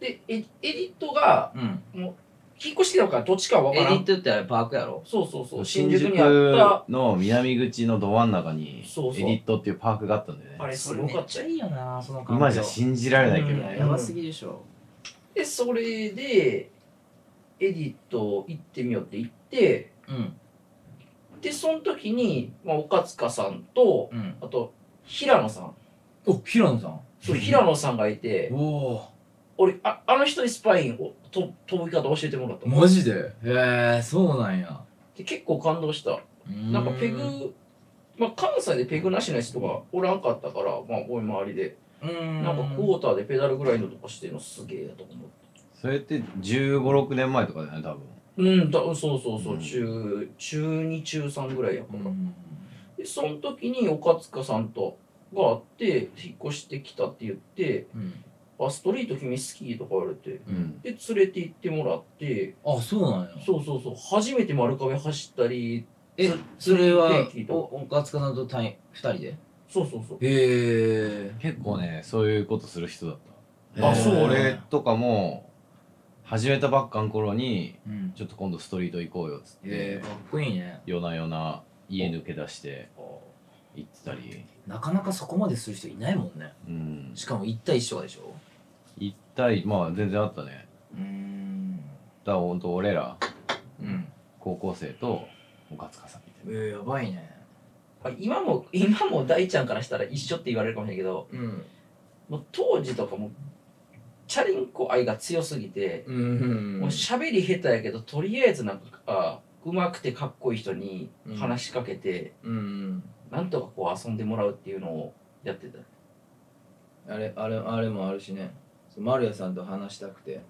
でエエディットがうん引っ越してきたからどっちかは分からん。エディットってあれパークやろ？そうそうそう。新新宿宿にあっの南口のど真ん中にエディットっていうパークがあったんだよね。たあれすごかったいいよなその今じゃ信じられないけどうん。ねやばすぎでしょ。でそれでエディット行ってみようって言ってうん。でその時に、まあ、岡塚さんとうん。あと平野さん。お平野さん。そう平野さんがいて。おお俺ああの人にスパインをと飛び方教えてもらった。のマジで？へえそうなんや。で結構感動した。なんかペグまあ関西でペグなしのやつとかおらんかったからまあ俺周りで。うん。なんかクォーターでペダルグラインドとかしてるのすげえやと思って。それって1 5 6年前とかだよね多分。うんだそうそうそう、う。ん。中中2中3ぐらいやか。ら、うん。でその時に岡塚さんとがあって引っ越してきたって言ってうん「あストリート君好き?」とか言われてうん。で連れて行ってもらってあそうなんや。そうそうそう。初めて丸壁走ったりえつそれはお岡塚さんと単位2人で？そうそうそう。へ結構ねそういうことする人だった。あそう。俺とかも始めたばっかの頃にうん。ちょっと今度ストリート行こうよっつって、へえかっこいいね。夜な夜な家抜け出して行ってたり、なかなかそこまでする人いないもんね。うん、しかも1対1とかでしょ？行ったりまあ全然あったね。うん。だからほんと俺らうん。高校生と岡塚さんみたいなえー、やばいね。まあ今も今も大ちゃんからしたら一緒って言われるかもしれないけどうん。もう当時とかもチャリンコ愛が強すぎて、うん。もう喋り下手やけどとりあえずなんかあ上手くてかっこいい人に話しかけて、うん。なんとかこう遊んでもらうっていうのをやってた。あれあれあれもあるしね丸谷さんと話したくて。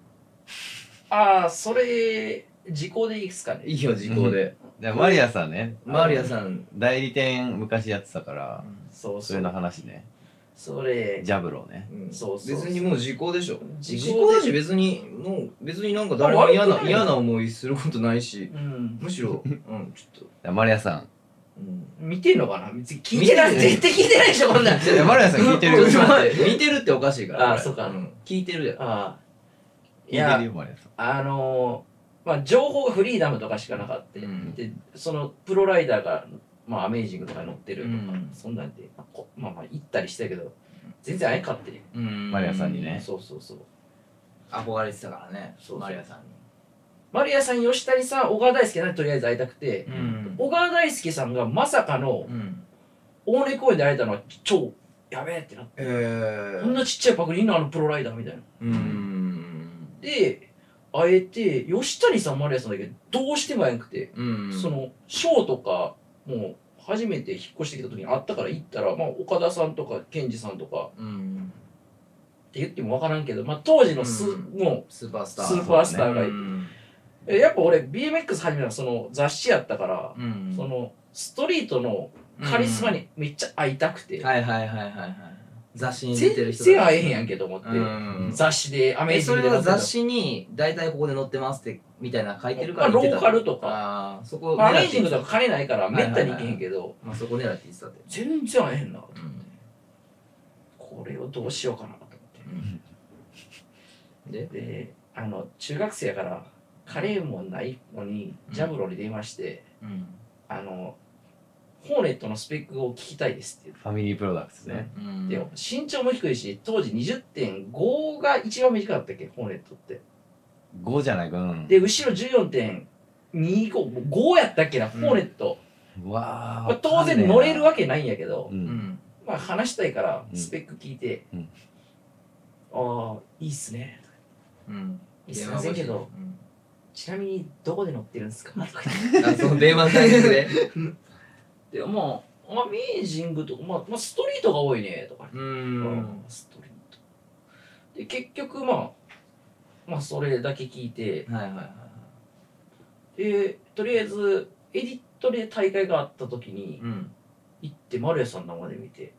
ああそれ時効でいいっすかね。いいよ時効で。でマリアさんね。丸谷さん。代理店昔やってたからそうそれの話ね。それジャブローね。うんそうそう。そう別にもう時効でしょ。時効時効だし別にもう別になんか誰も嫌あ悪くないな嫌な思いすることないし。うん。むしろうんちょっと。マリアさん見てんのかな？別に聞いてない。見てる絶対聞いてないでしょこんなん。いやマリアさん聞いてる見てるっておかしいから。あそうか。ん。聞いてるあ聞いてやるよマリアさん。あのーまあ情報がフリーダムとかしかなかった、うん。でそのプロライダーが、まあ、アメージングとかに乗ってるとか、うん。そんなんで、ままあまあ行ったりしたけど全然会えんかって、うん。マリアさんにね。そうそうそう。憧れてたからねそうそう。マリアさんマリアさん吉谷さん小川大輔にとりあえず会いたくて、にうん。小川大輔さんがまさかのうん。大根公園で会えたのは超やべえってなって、えこんなちっちゃいパクリのあのプロライダーみたいな。うん。で会えて吉谷さんマリアさんだけどうしても会えんくて、うん。そのショーとかもう初めて引っ越してきた時に会ったから行ったら、まあ、岡田さんとか健二さんとか。うん。って言っても分からんけど、まあ、当時のス、うん。もスーパースター。スーパースターがいてやっぱ俺 BMX 始めたのその雑誌やったから、うん。そのストリートのカリスマにめっちゃ会いたくて、はいはいはいはいはい。雑誌に出てる全人然会えへんやんけと思って、うん。雑誌でアメーえそジングでれは雑誌に大体ここで載ってますってみたいなの書いてるからまあローカルとか。そこまあ、アメージングとか金ないからめったに行けへんけど、まあそこ狙って言ってたって。全然会えへんなと思って、うんこれをどうしようかなと思って。でであの中学生やからカレーもないのにうん。ジャブロに電話して、うん。あのホーネットのスペックを聞きたいですってファミリープロダクツね。うん。言って、身長も低いし当時20.5が一番短かったっけホーネットって。5じゃないかうんで後ろ14.25やったっけな、うん。ホーネット、うわまあ、当然乗れるわけないんやけど、ううん。ん。まあ話したいからうん。スペック聞いて、うん。ああいいっすね。うん。すいませんけど。うんちなみにどこで乗ってるんですか？あその電話のタイミングで。でまあアメージングとか、まあ、まあストリートが多いねとか、ううん。んストリート。で結局まあまあそれだけ聞いて。はいはいはいでとりあえずエディットで大会があった時にうん。行って丸谷さん生で見て、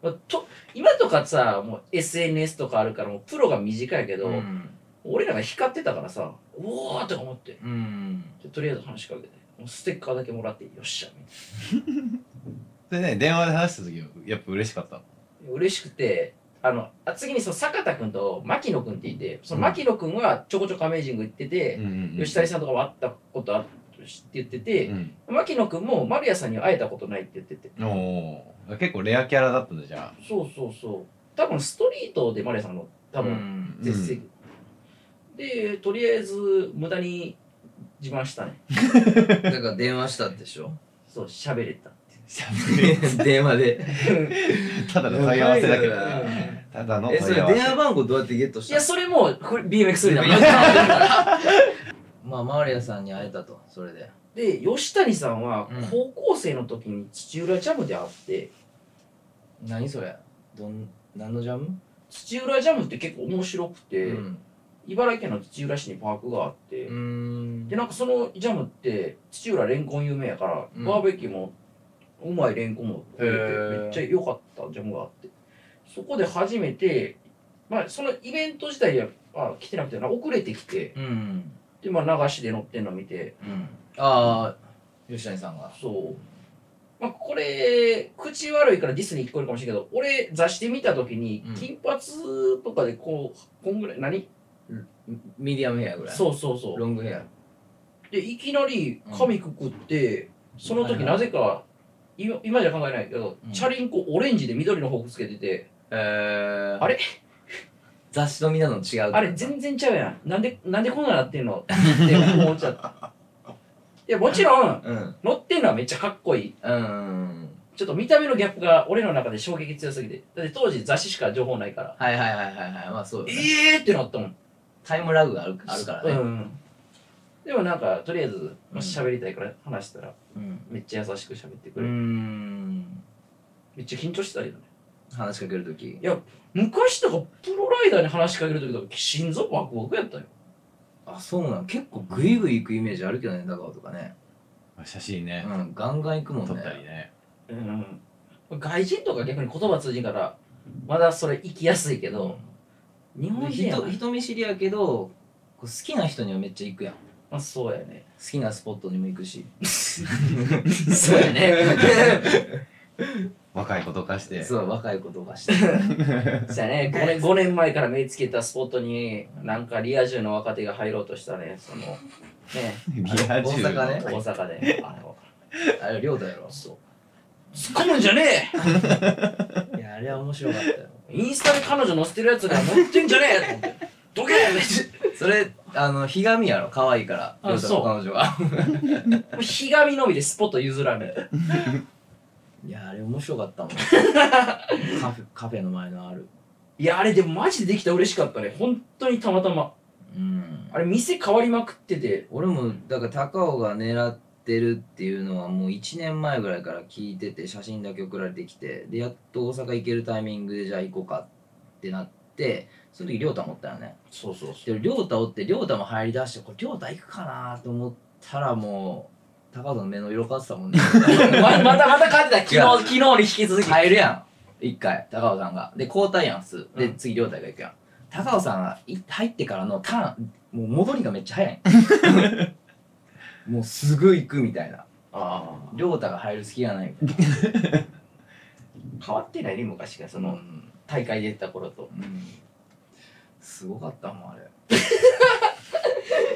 まあ、と今とかさもう SNS とかあるからもうプロが短いけど、うん俺らが光ってたからさうおーって思って。うん。でとりあえず話しかけてもうステッカーだけもらってよっしゃみたいな。それね電話で話した時やっぱ嬉しかった？嬉しくてあのあ次にその坂田君と牧野君っていてその牧野君はちょこちょこアメージング行ってて、うんうんうん吉谷さんとかも会ったことあるって言ってて、うん。牧野君も丸谷さんには会えたことないって言ってて。おお結構レアキャラだったんだじゃあ。そうそうそう。多分ストリートで丸谷さんの多分うん絶世、でとりあえず無駄に自慢したね。だから電話したでしょ？そう喋れた電話で。ただの問い合わせだけ。どただのえそれ問い合わせ。電話番号どうやってゲットした？いやそれもこれ BMX で まあマリアさんに会えたとそれで。で吉谷さんはうん。高校生の時に土浦ジャムで会って、何それ？どん何のジャム？土浦ジャムって結構面白くて、うん茨城県の土浦市にパークがあって、でなんかそのジャムって土浦レンコン有名やから、うん。バーベキューもうまいレンコンもてめっちゃ良かったジャムがあって。そこで初めてまあそのイベント自体はあ来てなくてな遅れてきてうん。でまあ流しで乗ってんの見て。うん。ああ吉谷さんが。そう。まあこれ口悪いからディスに聞こえるかもしれんけど俺雑誌で見た時にうん。金髪とかでこうこんぐらい何？ミディアムヘアぐらい。そうそうそう。ロングヘア。でいきなり髪くくって、その時ないぜか今今じゃ考えないけど、うん。チャリンコオレンジで緑のフォークつけてて、えー、あれ？雑誌と見たの違うあれ全然ちゃうやん。なんでなんでこんななってんの？って思っちゃった。いやもちろんうん。乗ってんのはめっちゃかっこいい。うん。ちょっと見た目のギャップが俺の中で衝撃強すぎて。だって当時雑誌しか情報ないから。はいはいはいはいはい。まあそうよね。えーってなったもんタイムラグがあるあるからね。うん、でもなんかとりあえず喋りたいから話したらうん。めっちゃ優しく喋ってくうれ。る、ん。めっちゃ緊張してたけどね。話しかけるとき。昔とかプロライダーに話しかける時とか心臓ワクワクやったよ。あそうなん？結構グイグイ行くイメージあるけどね長尾とかね。写真ね。うんガンガン行くもんね。撮ったりね。うん。外人とか逆に言葉通じんからまだそれ行きやすいけど、日本人やな。人人見知りやけどこう好きな人にはめっちゃ行くやん。まあそうやね。好きなスポットにも行くし。そうやね。若い子とかして。そう若い子とかして。そうやね。5年 ,5 年前から目つけたスポットになんかリア充の若手が入ろうとしたね。そのね。リア充の。大阪ね。大阪で。あれは。あれ亮太やろ。そう。突っ込むんじゃねいやあれは面白かったよ。えインスタで彼女載せてるやつが載ってんじゃねえと思ってどけそれあのひがみやろ。可愛いから。あ亮太の彼女がひがみのみでスポット譲らね。え いやあれ面白かったもん。カフェカフェの前のある。いやあれでもマジでできたら嬉しかったね。本当にたまたま。うん。あれ店変わりまくってて。俺もだから高尾が狙ってるっていうのはもう1年前ぐらいから聞いてて写真だけ送られてきてでやっと大阪行けるタイミングでじゃあ行こうかってなってその時亮太もおったよね。そうそうそで亮太おって亮太も入りだしてこれ亮太行くかなと思ったらもう高尾さんの目の色変わってたもんね。う ままたまた勝ってた。昨日昨日に引き続き。入るやん。一回。高尾さんが。で交代やん普通。で、うん。次亮太が行くやん。高尾さんがい入ってからのターンもう戻りがめっちゃ早い もうすぐ行くみたいな。ああ亮太が入る隙がないみたいな。変わってないね昔からそのうん。大会出てた頃と。うん。すごかったもんあれ。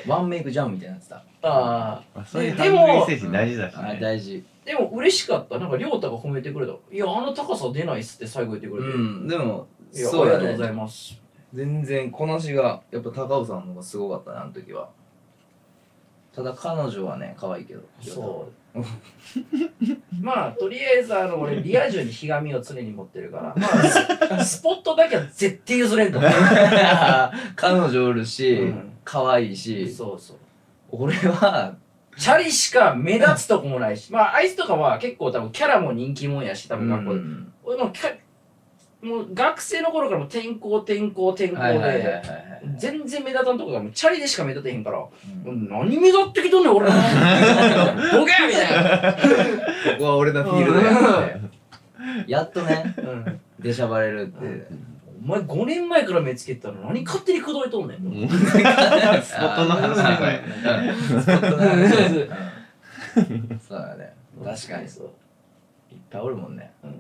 ワンメイクジャムみたいになってた。ああまあそういうでもハングリー精神大事だしね。大事。でも嬉しかった。なんか亮太が褒めてくれた。いやあの高さ出ないっすって最後言ってくうれて、ん。でもそうやありがとうございねます。全然こなしがやっぱ高尾さんの方がすごかったねあの時はただ彼女はね可愛いけど。そう。まあとりあえずあの俺リア充にひがみを常に持ってるから。まあススポットだけは絶対譲れんと。思 う彼女おるし、うん。可愛いし。そうそう。俺はチャリしか目立つとこもないし。まああいつとかは結構多分キャラも人気もんやし多分学校で、うん。俺ももう学生の頃からもう転校転校転校はいはいはいはいはい。で全然目立たんとこがもうチャリでしか目立てへんから、うん。何目立ってきとんねん俺。ボケみたいな、ここは俺のフィールドや。やっとねうん。出しゃばれるって、お前5年前から目つけてたの何勝手に口説いとんねん、うん。スポットの話ねこれうん。スポットの話。そうだね。確かにそう、いっぱいおるもんね。うん。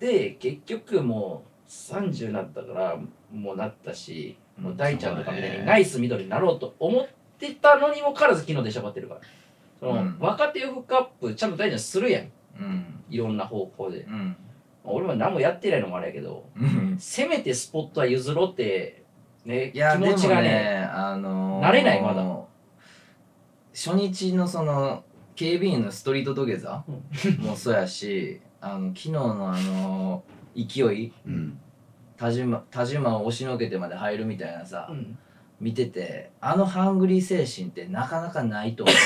で結局もう30になったからもうなったし、もう大ちゃんとかみたいにナイス緑になろうと思ってたのにもかかわらず昨日出しゃばってるから。その、うん。若手をフックアップちゃんと大ちゃんするやん。うん。いろんな方向で。うん。俺も何もやってないのもあれやけどうん。せめてスポットは譲ろうってね気持ちがねねあのー慣れないまだ。初日のその警備員のストリート土下座もそうやしあの昨日のあの勢い？うん。田島田島を押しのけてまで入るみたいなさ、うん。見ててあのハングリー精神ってなかなかないと思う。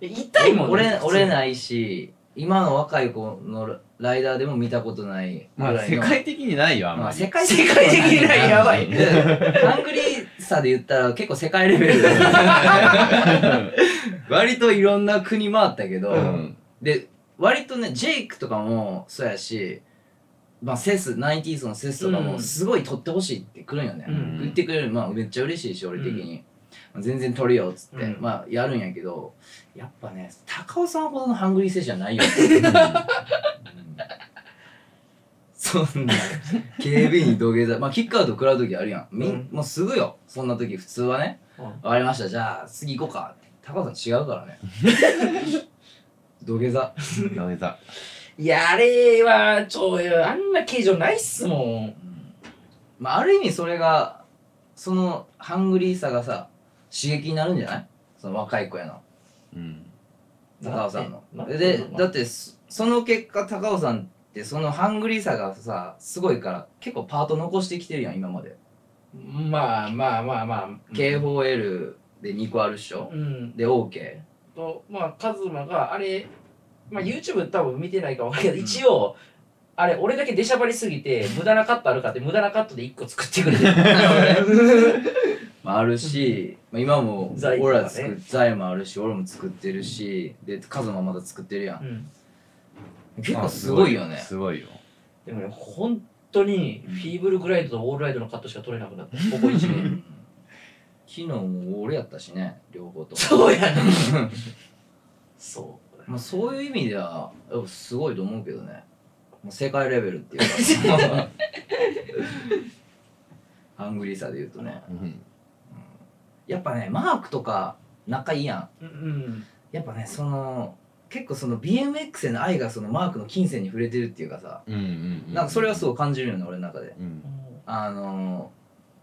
痛いもん俺俺ないし今の若い子のライダーでも見たことないぐまあ世界的にないよあんまり。世界世界的にない。やばい。でハングリーさで言ったら結構世界レベル。で割といろんな国回ったけど、うん。で割とねジェイクとかもそうやしまあセスナインティーズのセスとかもうんすごい取ってほしいってくるんよね、うん。言ってくれるまあめっちゃ嬉しいし俺的に、まあ全然取るよっつって、うん。まあやるんやけどやっぱね高尾さんほどのハングリー精神はないよ、そんな警備員に土下座。まあキックアウト食らう時あるやん、みんうん。もうすぐよ。そんな時普通はね。うん。わかりました。じゃあ次行こうか。高尾さん違うからね。土下座。土下座いやあれはちょあんな形状ないっすもん。まあある意味それがそのハングリーさがさ刺激になるんじゃない？その若い子やの。うん。高尾さんの。でだってそその結果高尾さんってそのハングリーさがさすごいから結構パート残してきてるやん今まで、まあまあまあまあ。K4L で2個あるっしょ、うん。で OK とまあカズマがあれまあ YouTube 多分見てないかもけど一応あれ俺だけ出しゃばりすぎて無駄なカットあるかって無駄なカットで1個作ってくれて まあ、あるし、まあ、今も財俺ら作る財もあるし俺も作ってるしでカズマまだ作ってるやん。うん。結構すごいよね。すごいよ。でもね本当にフィーブルグライドとオールライドのカットしか取れなくなった。ここ1年昨日も俺やったしね両方とも。そうやね。そうまあ、そういう意味ではすごいと思うけどね。もう世界レベルっていうか。ハングリーさで言うとね。うん。やっぱねマークとか仲いいやん。うんやっぱねその結構その BMX への愛がそのマークの金銭に触れてるっていうかさ。うんうんうん。なんかそれはすごい感じるよね俺の中で。うん。あの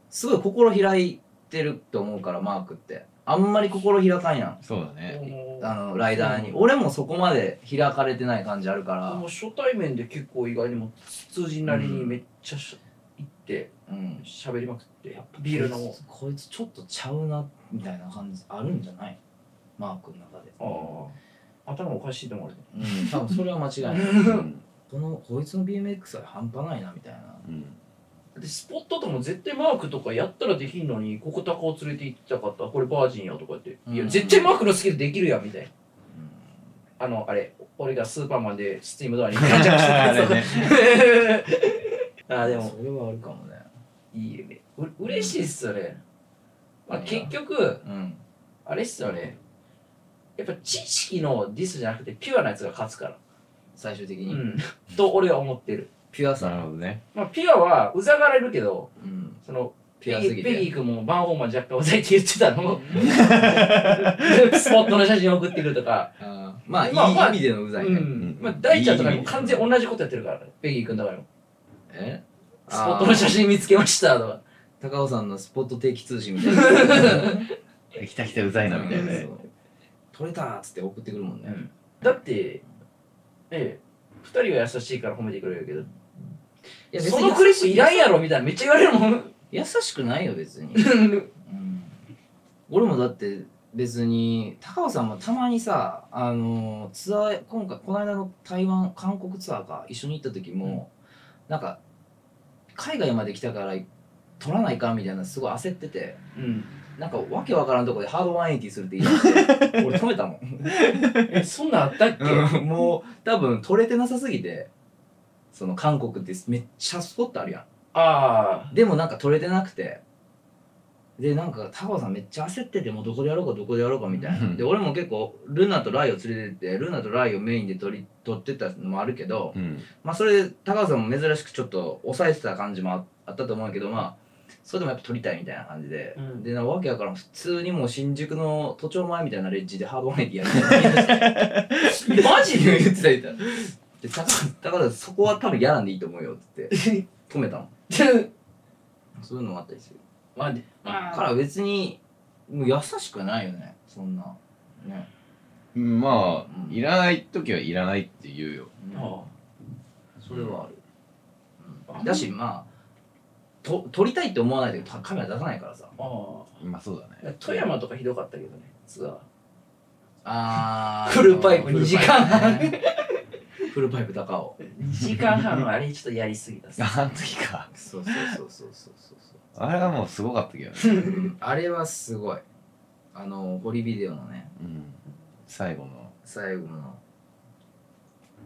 すごい心開いてると思うからマークってあんまり心開かんやん。そうだね。あのライダーに。俺もそこまで開かれてない感じあるから。もう初対面で結構意外にも通じなりにめっちゃし行ってうん。喋りまくってビール飲もう。こいつちょっとちゃうなみたいな感じあるんじゃない？マークの中で。ああ。頭おかしいと思われてうん。多分それは間違いない。うん。このこいつの BMX は半端ないなみたいな。うんでスポットとも絶対マークとかやったらできんのにここ高を連れて行きたかった。これバージンやとか言って、いうん。や絶対マークのスキルできるやんみたいな。あのあれ俺がスーパーマンでスチームドアにガチャしてたやあでも。それはあるかもね。いいよねう嬉しいっすよね、まあ、結局うん。あれっすよね。やっぱ知識のディスじゃなくてピュアなやつが勝つから。最終的に、うん。と俺は思ってるピュアなるさほどね。まあピュアはうざがられるけどうん。そのピュアすぎペギーペギてー君もバンホーマン若干うざいって言ってたの。スポットの写真送ってくるとか、まあいいまあまあ意味でのうざいね、うん。まあ、大ちゃんとかにも完全同じことやってるからペギー君とかにも。え？スポットの写真見つけましたとか。高尾さんのスポット定期通信みたいな。来た来たうざいなみたいな。う取れたっつって送ってくるもんね、だってええ二人は優しいから褒めてくれるけどいやそのクリップいらんやろみたいなめっちゃ言われるもん。優しくないよ別に、うん。俺もだって別に高尾さんもたまにさあのツアー今回この間の台湾韓国ツアーか一緒に行った時も、なんか海外まで来たから取らないかみたいなすごい焦ってて。うん。なんかわけわからんとこでハード180するって言い出して俺止めたもん。えそんなんあったっけ、うん。もう多分取れてなさすぎてその韓国ってめっちゃスポットあるやん。ああでもなんか取れてなくて。でなんか高尾さんめっちゃ焦っててもうどこでやろうかどこでやろうかみたいな。で俺も結構ルナとライを連れてってルナとライをメインで取り取ってったのもあるけど、うん。まあそれで高尾さんも珍しくちょっと抑えてた感じもああったと思うけどまあそれでもやっぱ取りたいみたいな感じで、うん。でなわけわからん普通にもう新宿の都庁前みたいなレッジでハードワインでやるみたいな。マジで言ってた言ってたで高尾高尾さんそこは多分やらんでいいと思うよって言って止めたもん そういうのもあったりする。まあでまあから別にもう優しくないよね。そんなね、うんまあうん。いらない時はいらないって言うよ。あそれはある、あうん。だしまあと撮りたいって思わないとカメラ出さないからさ。あまあそうだね。富山とかひどかったけどねツアー。あ フルパイプ2時間半フルパイプ高尾。2時間半。のあれちょっとやりすぎたっす。あの時か。そうそうそうそうそうそう。あれはもうすごかったけどね。あれはすごい。あの堀ビデオのね。うん。最後の。最後の。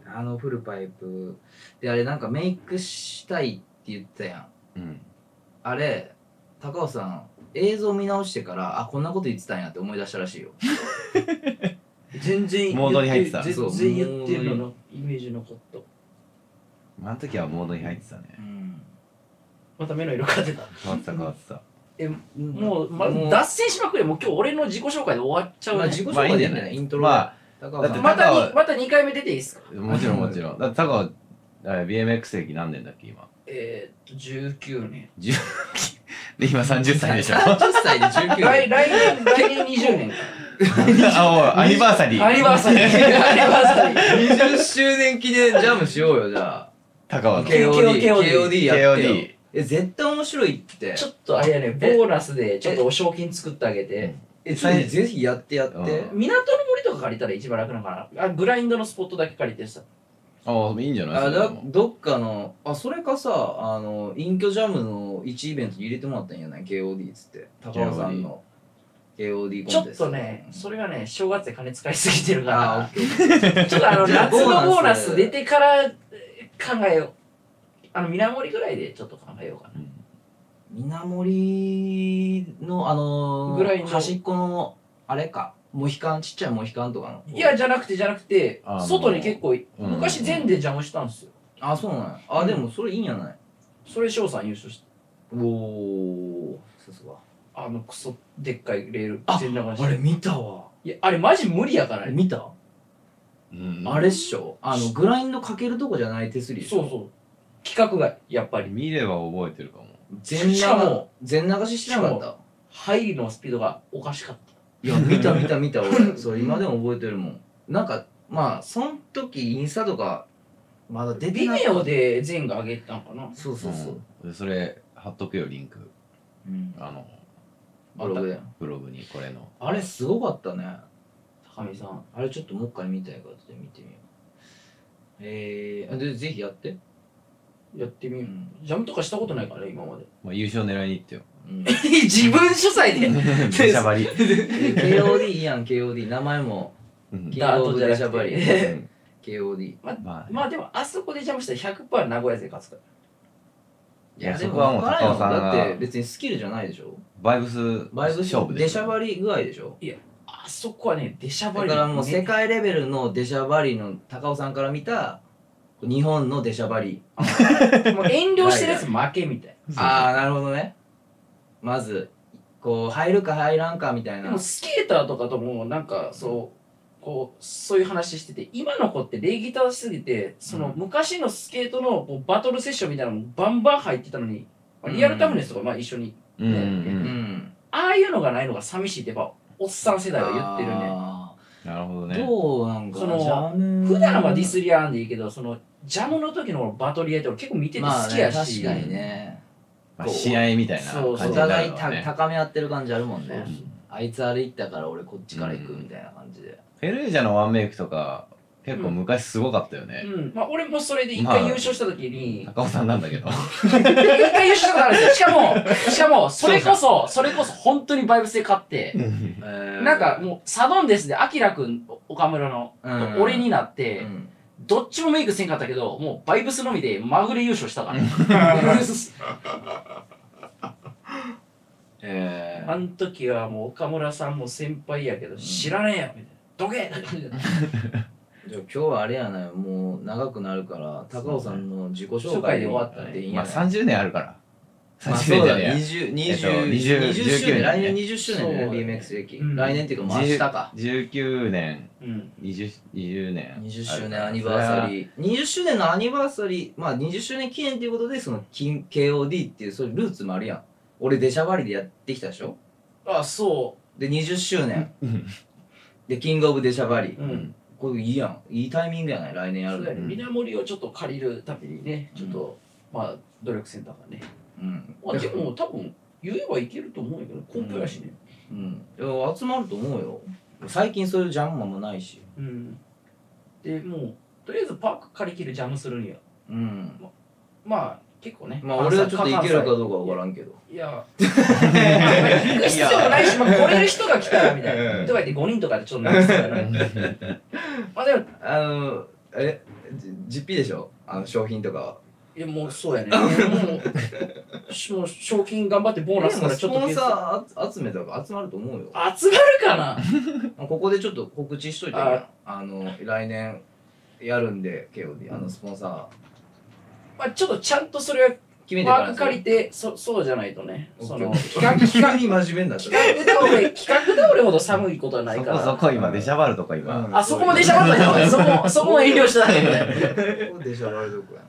あのフルパイプ。であれなんかメイクしたいって言ったやん。うん。あれ高尾さん映像見直してからあこんなこと言ってたんやって思い出したらしいよ。全然モードに入ってた。全然言ってるののイメージのこと。あの時はモードに入ってたね。うん。また目の色変わってた。変わってた変わってた。えもう、ま、もう。脱線しまくれもう今日俺の自己紹介で終わっちゃうね、まあ自己紹まあいいんじゃない？介でいいんじゃない。イントロま高尾さん。だってまたまた2回目出ていいですか？もちろんもちろん。だって高尾あれ BMX 歴何年だっけ今？えー、っと19年。10で 今30歳でしょ。30歳で19来年。来年来年20年か あもうアニバーサリアニーバーサリー。アニバーサリー。20周年記念ジャムしようよじゃあ。高尾の。KOD KOD やってよ KOD え絶対面白いって。ちょっとあれやねボーナスでちょっとお賞金作ってあげて。えぜひぜひやってやって。うん。港の森とか借りたら一番楽なのかな。あブラインドのスポットだけ借りてさ。あいいんじゃない？あだどっかのあそれかさあの隠居ジャムの1イベントに入れてもらったんやない？KOD っつって。高尾さんの KOD ちょっコンテスト。とねそれがね正月で金使いすぎてるから。ちょっとあの夏のボーナスス出てからえー考えよう。あの水森ぐらいでちょっと考えようかな。うん。稲森のあのーぐらいの。端っこのあれか。モヒカンちっちゃいモヒカンとかのいやじゃなくてじゃなくて外に結構うん。昔全で邪魔したんですよ。あそうなんや。あ、うんでもそれいいんやない。それ翔さん優勝しておおさすがあのクソでっかいレールあ全流しあれ見たわ。いやあれマジ無理やから。ね見た？うん。あれっしょ。あのグラインドかけるとこじゃない手すりでしょ。そうそう。規格外やっぱり。見れば覚えてるかも。全流しかも全流ししてなかった。入りのスピードがおかしかった。いや見た見た見た。俺それ今でも覚えてるもん。なんかまあそん時インスタとかまだ出て微ない妙で全が上げたんかな。そうそうそう、うん。でそれ貼っとくよリンク。うん、あのブログでブログにこれの。あれすごかったね。高見さん。あれちょっともう一回見たいからちょっと見てみよう。えー、あでぜひやって、やってみよう。うん。ジャムとかしたことないからね今まで。まあ優勝狙いに行ってよ。うん、自分主催で。出しゃばり。KOD いいやん KOD 名前もうん。キングオブデシャバリダートじゃなく KOD ままあまあでもあそこでジャムしたら100%名古屋勢勝つから。いやでもそこはもう分からんよ高尾さんがだって別にスキルじゃないでしょ？バイブスバイブ勝負でデシャバリ具合でしょ？あそこはね出しゃばり。だからもう世界レベルのデシャバリの高尾さんから見た日本のデシャバリもう遠慮してるやつ負けみたいああなるほどね。まずこう入るか入らんかみたいな。なでもスケーターとかともなんかそうこうそういう話してて今の子って礼儀正しすぎてそのうん。昔のスケートのこうバトルセッションみたいなのもバンバン入ってたのにまあリアルタフネスとかまあ一緒にうんうんううん。んああいうのがないのが寂しいってやっぱおっさん世代は言ってるね。なるほどね。どうなんか普段はディスり合うんでいいけどそのジャムの時のバトルやって俺結構見てて好まあきやし、ね確かにね。まあ試合みたいなそうそうお感じにな互い高め合ってる感じあるもんね。そうあいつあれ行ったから俺こっちから行くみたいな感じで。フェルージャのワンメイクとか結構昔すごかったよね、うん。まあ、俺もそれで一まあ回優勝した時に、高尾さんなんだけど。一回優勝したことあるんですよ。しかもしかもそれこそそれこそ本当にバイブスで勝ってなんかもうサドンデスでアキラくん岡村の、うん。俺になって、うん。どっちもメイクせんかったけどもうバイブスのみでまぐれ優勝したから。えあの時はもう岡村さんも先輩やけど知らねえよみたいな。どけじゃあ今日はあれやないもう長くなるから高尾さんの自己紹介で終わったっていいんまあやない30年あるから。まあ30そうだ年じゃねえや。20 20えっと20 20周年。19来年ね20周年だよそう BMX 歴うん。来年っていうかもう明日か。19年。うん。20 20年。20周年アニバーサリー。20周年のアニバーサリー。まあ20周年記念っていうことでその金 KOD っていうそういうルーツもあるやん。俺デシャバリでやってきたでしょ？あそで20周年。うん。でキングオブデシャバリううんこれいいやん。いいタイミングやない？来年やるの。そうだね。稲森をちょっと借りるためにねちょっと、まあ努力センターがね。うん。まあでも多分言えばいけると思うんやけどコンプやしね。うん。いや集まると思うよ。最近そういうジャンマもないし。うん。でもうとりあえずパーク借り切るジャムするにはうん。まあ結構ね。まあ俺はちょっといけるかどうかわからんんけど。いや。行く必要もないし、まあ、来れる人が来たらみたいな。うん。とか言って5人とかでちょっとな まあでもあのえじ実費でしょ？あの商品とかは。いやもうそうやね。もうしもう賞金頑張ってボーナスからちょっとスポンサー集めたから集まると思うよ。集まるかな？ここでちょっと告知しといてああの来年やるんで KOD あのスポンサーまあちょっとちゃんとそれは決めてからパーク借りてそそうじゃないとね。その企画企画。急に真面目になった企画倒れ企画倒れほど寒いことはないそこから。そこ今デシャバルとか今、うん。あそこも出しゃばったよそこそこも遠慮しただけみたいなでしょワールドクや。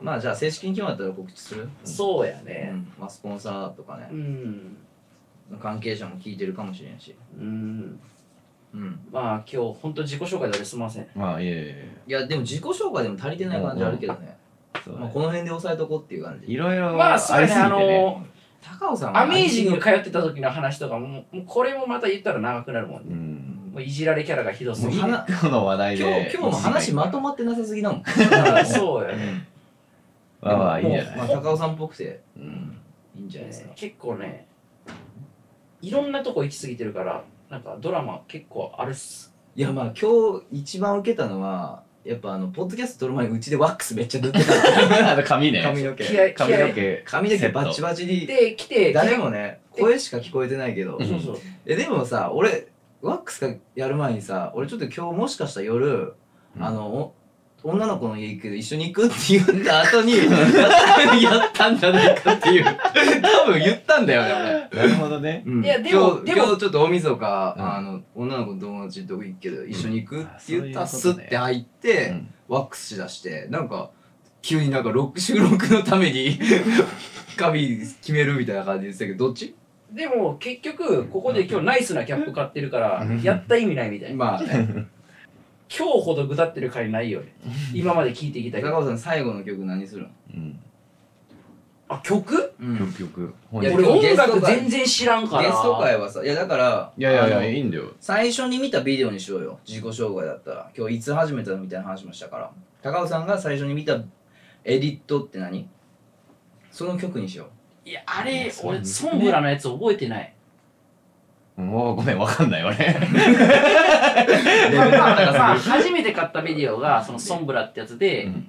まあじゃあ正式に決まったら告知する？そうやうねん。まあスポンサーとかね。うん。関係者も聞いてるかもしれんし。うん。うん。まあ今日本当自己紹介だけすみません。まあいえいえ。いやでも自己紹介でも足りてない感じあるけどねそうまあこの辺で押さえとこうっていう感じ。いろいろまあそうやねあの高尾さんはアメージング通ってた時の話とかももうこれもまた言ったら長くなるもんうねん。もういじられキャラがひどすぎて。もう話この話題今で日今日も話まとまってなさすぎだもん そうやね。まあまあいいんじゃないまあ高尾さんっぽくて。うん。いいんじゃないですか。結構ねいろんなとこ行き過ぎてるからなんかドラマ結構あるっす。いやまあ今日一番受けたのはやっぱあのポッドキャスト撮る前にうちでワックスめっちゃ塗ってたあの 髪ね。髪の毛。気合い髪の毛。髪の毛バチバチに。で来て誰もね声しか聞こえてないけど。そうそうえでもさ俺ワックスかやる前にさ俺ちょっと今日もしかしたら夜、あのお女の子の家行くけど一緒に行くって言った後に やったんじゃないかっていう。多分言ったんだよねなるほどね。俺、うん。いやでも今日ちょっと大晦日、うん。あの女の子の友達のとこ行くけど一緒に行くって言ったスッて入って、うん。ワックスしだしてなんか急になんかロック収録のために 髪決めるみたいな感じで言ってたけどどっち？でも結局ここで今日ナイスなキャップ買ってるからうん。やった意味ないみたいな。まあね 今日ほどぐだってる回ないよね。今まで聞いてきたけど。高尾さん最後の曲何するの？うん。あ曲？うん。曲曲。いや俺音今日ゲスト楽会全然知らんから。ゲスト会はさいやだからいやいやいやいいんだよ。最初に見たビデオにしようよ。自己紹介だったら。今日いつ始めたのみたいな話もしたから。高尾さんが最初に見たエディットって何？その曲にしよいやあれ俺ソンブラのやつ覚えてないもうごめんわかんない俺。まあまあまあ 初めて買ったビデオがそのソンブラってやつで、うん。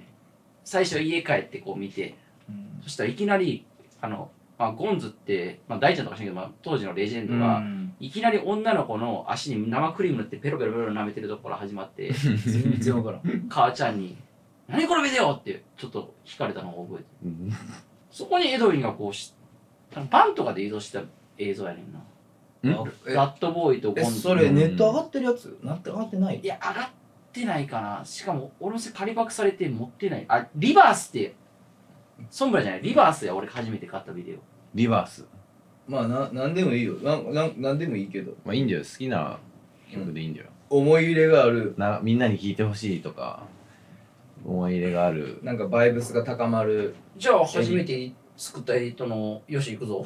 最初家帰ってこう見てう、そしたらいきなりあの、まあ、ゴンズって、まあ、大ちゃんとか知らんけど、まあ、当時のレジェンドが、いきなり女の子の足に生クリーム塗ってペロペロペロ舐めてるところから始まって 全然分からん。母ちゃんに「何このビデオ!」ってちょっと惹かれたのを覚えてうん。そこにエドウィンがこうしバンとかで移動した映像やねんな。うんえラットボーイとゴンズえそれネット上がってるやつ？なって上がってないいや上がってないかな。しかも俺のせ仮パクされて持ってない。あリバースってソンブラじゃない？リバースや俺初めて買ったビデオ。リバース。まあななんでもいいよ。なななんでもいいけど。まあいいんだよ。好きな曲でいいんだよ。思い入れがある。なみんなに聴いてほしいとか思い入れがある。なんかバイブスが高まる。じゃあ初めて作ったエディットのよし行くぞ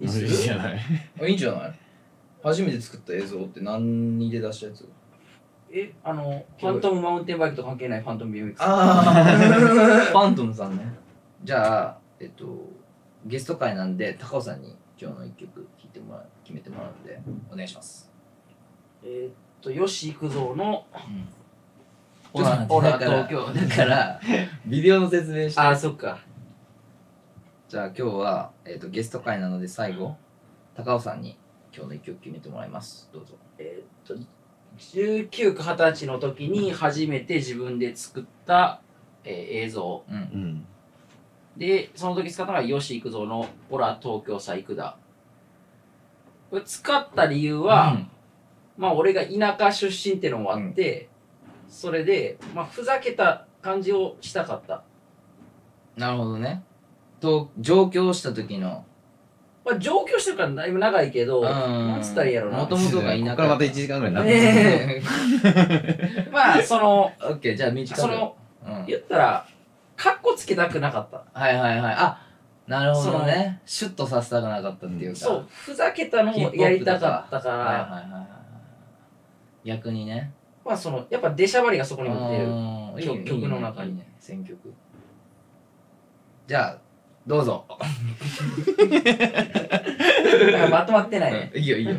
いいっすいいじゃない。あいいんじゃない？初めて作った映像って何で出したやつ？えあのファントムマウンテンバイクと関係ないファントム BMX ああ ファントムさんね。じゃあえっとゲスト会なんで高尾さんに今日の一曲弾いてもらう決めてもらうんでお願いします。えーっとよし行くぞのほらほらだから東京だからビデオの説明して。あそっかじゃあ今日は、えっとゲスト会なので最後高尾さんに今日の一曲決めてもらいます。どうぞ。えーっと19か20歳の時に初めて自分で作った、えー映像。うん。うん。でその時使ったのがよし行くぞの「オラ東京さ行くだ」これ使った理由は、まあ俺が田舎出身ってのもあって、それで、まあ、ふざけた感じをしたかった、なるほどねと上京した時の。まあ、上京してるからだいぶ長いけどなんつったらいいやろな。もともとが田舎。ここからまた1時間ぐらいになってね まあそのオッケーじゃあ短く。そのうん。言ったらカッコつけたくなかった。はいはいはい。あなるほどね。シュッとさせたくなかったっていうか。そうふざけたのをやりたかったから、はいはいはいはい。逆にね。まあそのやっぱ出しゃばりがそこに持ってる。曲の中に。いいね。選曲。じゃあどうぞ。まとまってないね。いいよいいよ。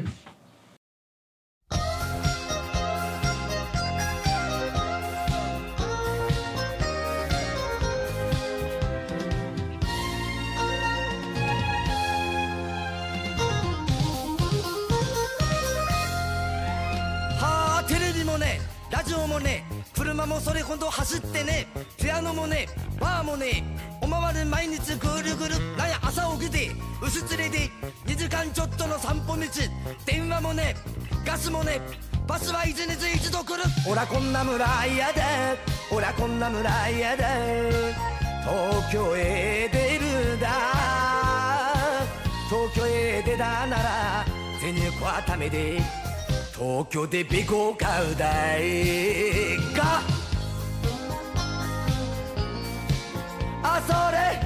はあテレビもねラジオもね車もそれほど走ってね。ピアノもねバーもねおまわる毎日ぐるぐるなや朝起きて薄連れで2時間ちょっとの散歩道電話もねガスもねバスは一日一度来る。ほらこんな村嫌だほらこんな村嫌だ東京へ出るだ。東京へ出たなら銭こはためで東京でビコを買うだいがあそれ。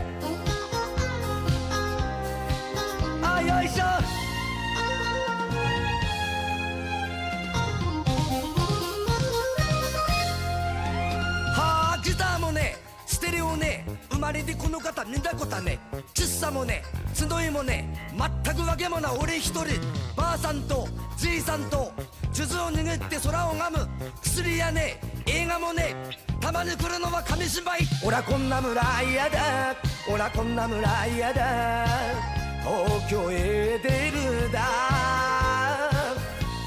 あよいしょ。生まれてこの方見たことはね喫茶もね集いもね全くわけもな俺一人。ばあさんとじいさんと数珠を握って空を拝む薬やね。映画もねたまに来るのは紙芝居。オラこんな村嫌だ。オラこんな村嫌だ。東京へ出るだ。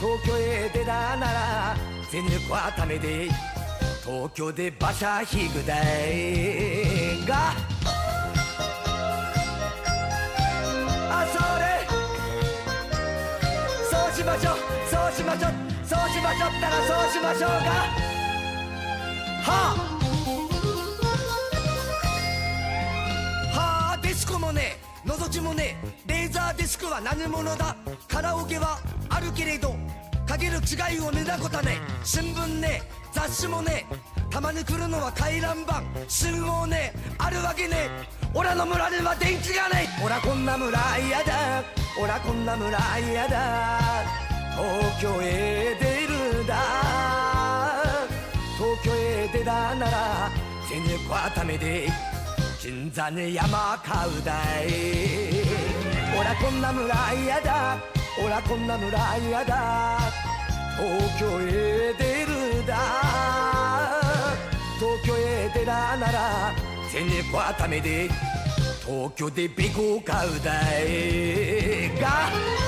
東京へ出たなら全力はためで東京で馬車引くだいが。あそれ。そうしましょう。そうしましょう。そうしましょったらそうしましょうが。はあ。はあディスコもね覗きもねレーザーディスクは何者だ。カラオケはあるけれどかける違いを見たことね。新聞ね雑誌もねたまに来るのは回覧板信号ねあるわけね。オラの村には電気がねオラこんな村嫌だ。オラこんな村嫌だ。東京へ出るだ。東京へ出たなら全力はためで金座に山買うだい。オラこんな村嫌だ。ほらこんな村嫌だ。東京へ出るだ。東京へ出らなら全力はためで東京でビコ買うだい。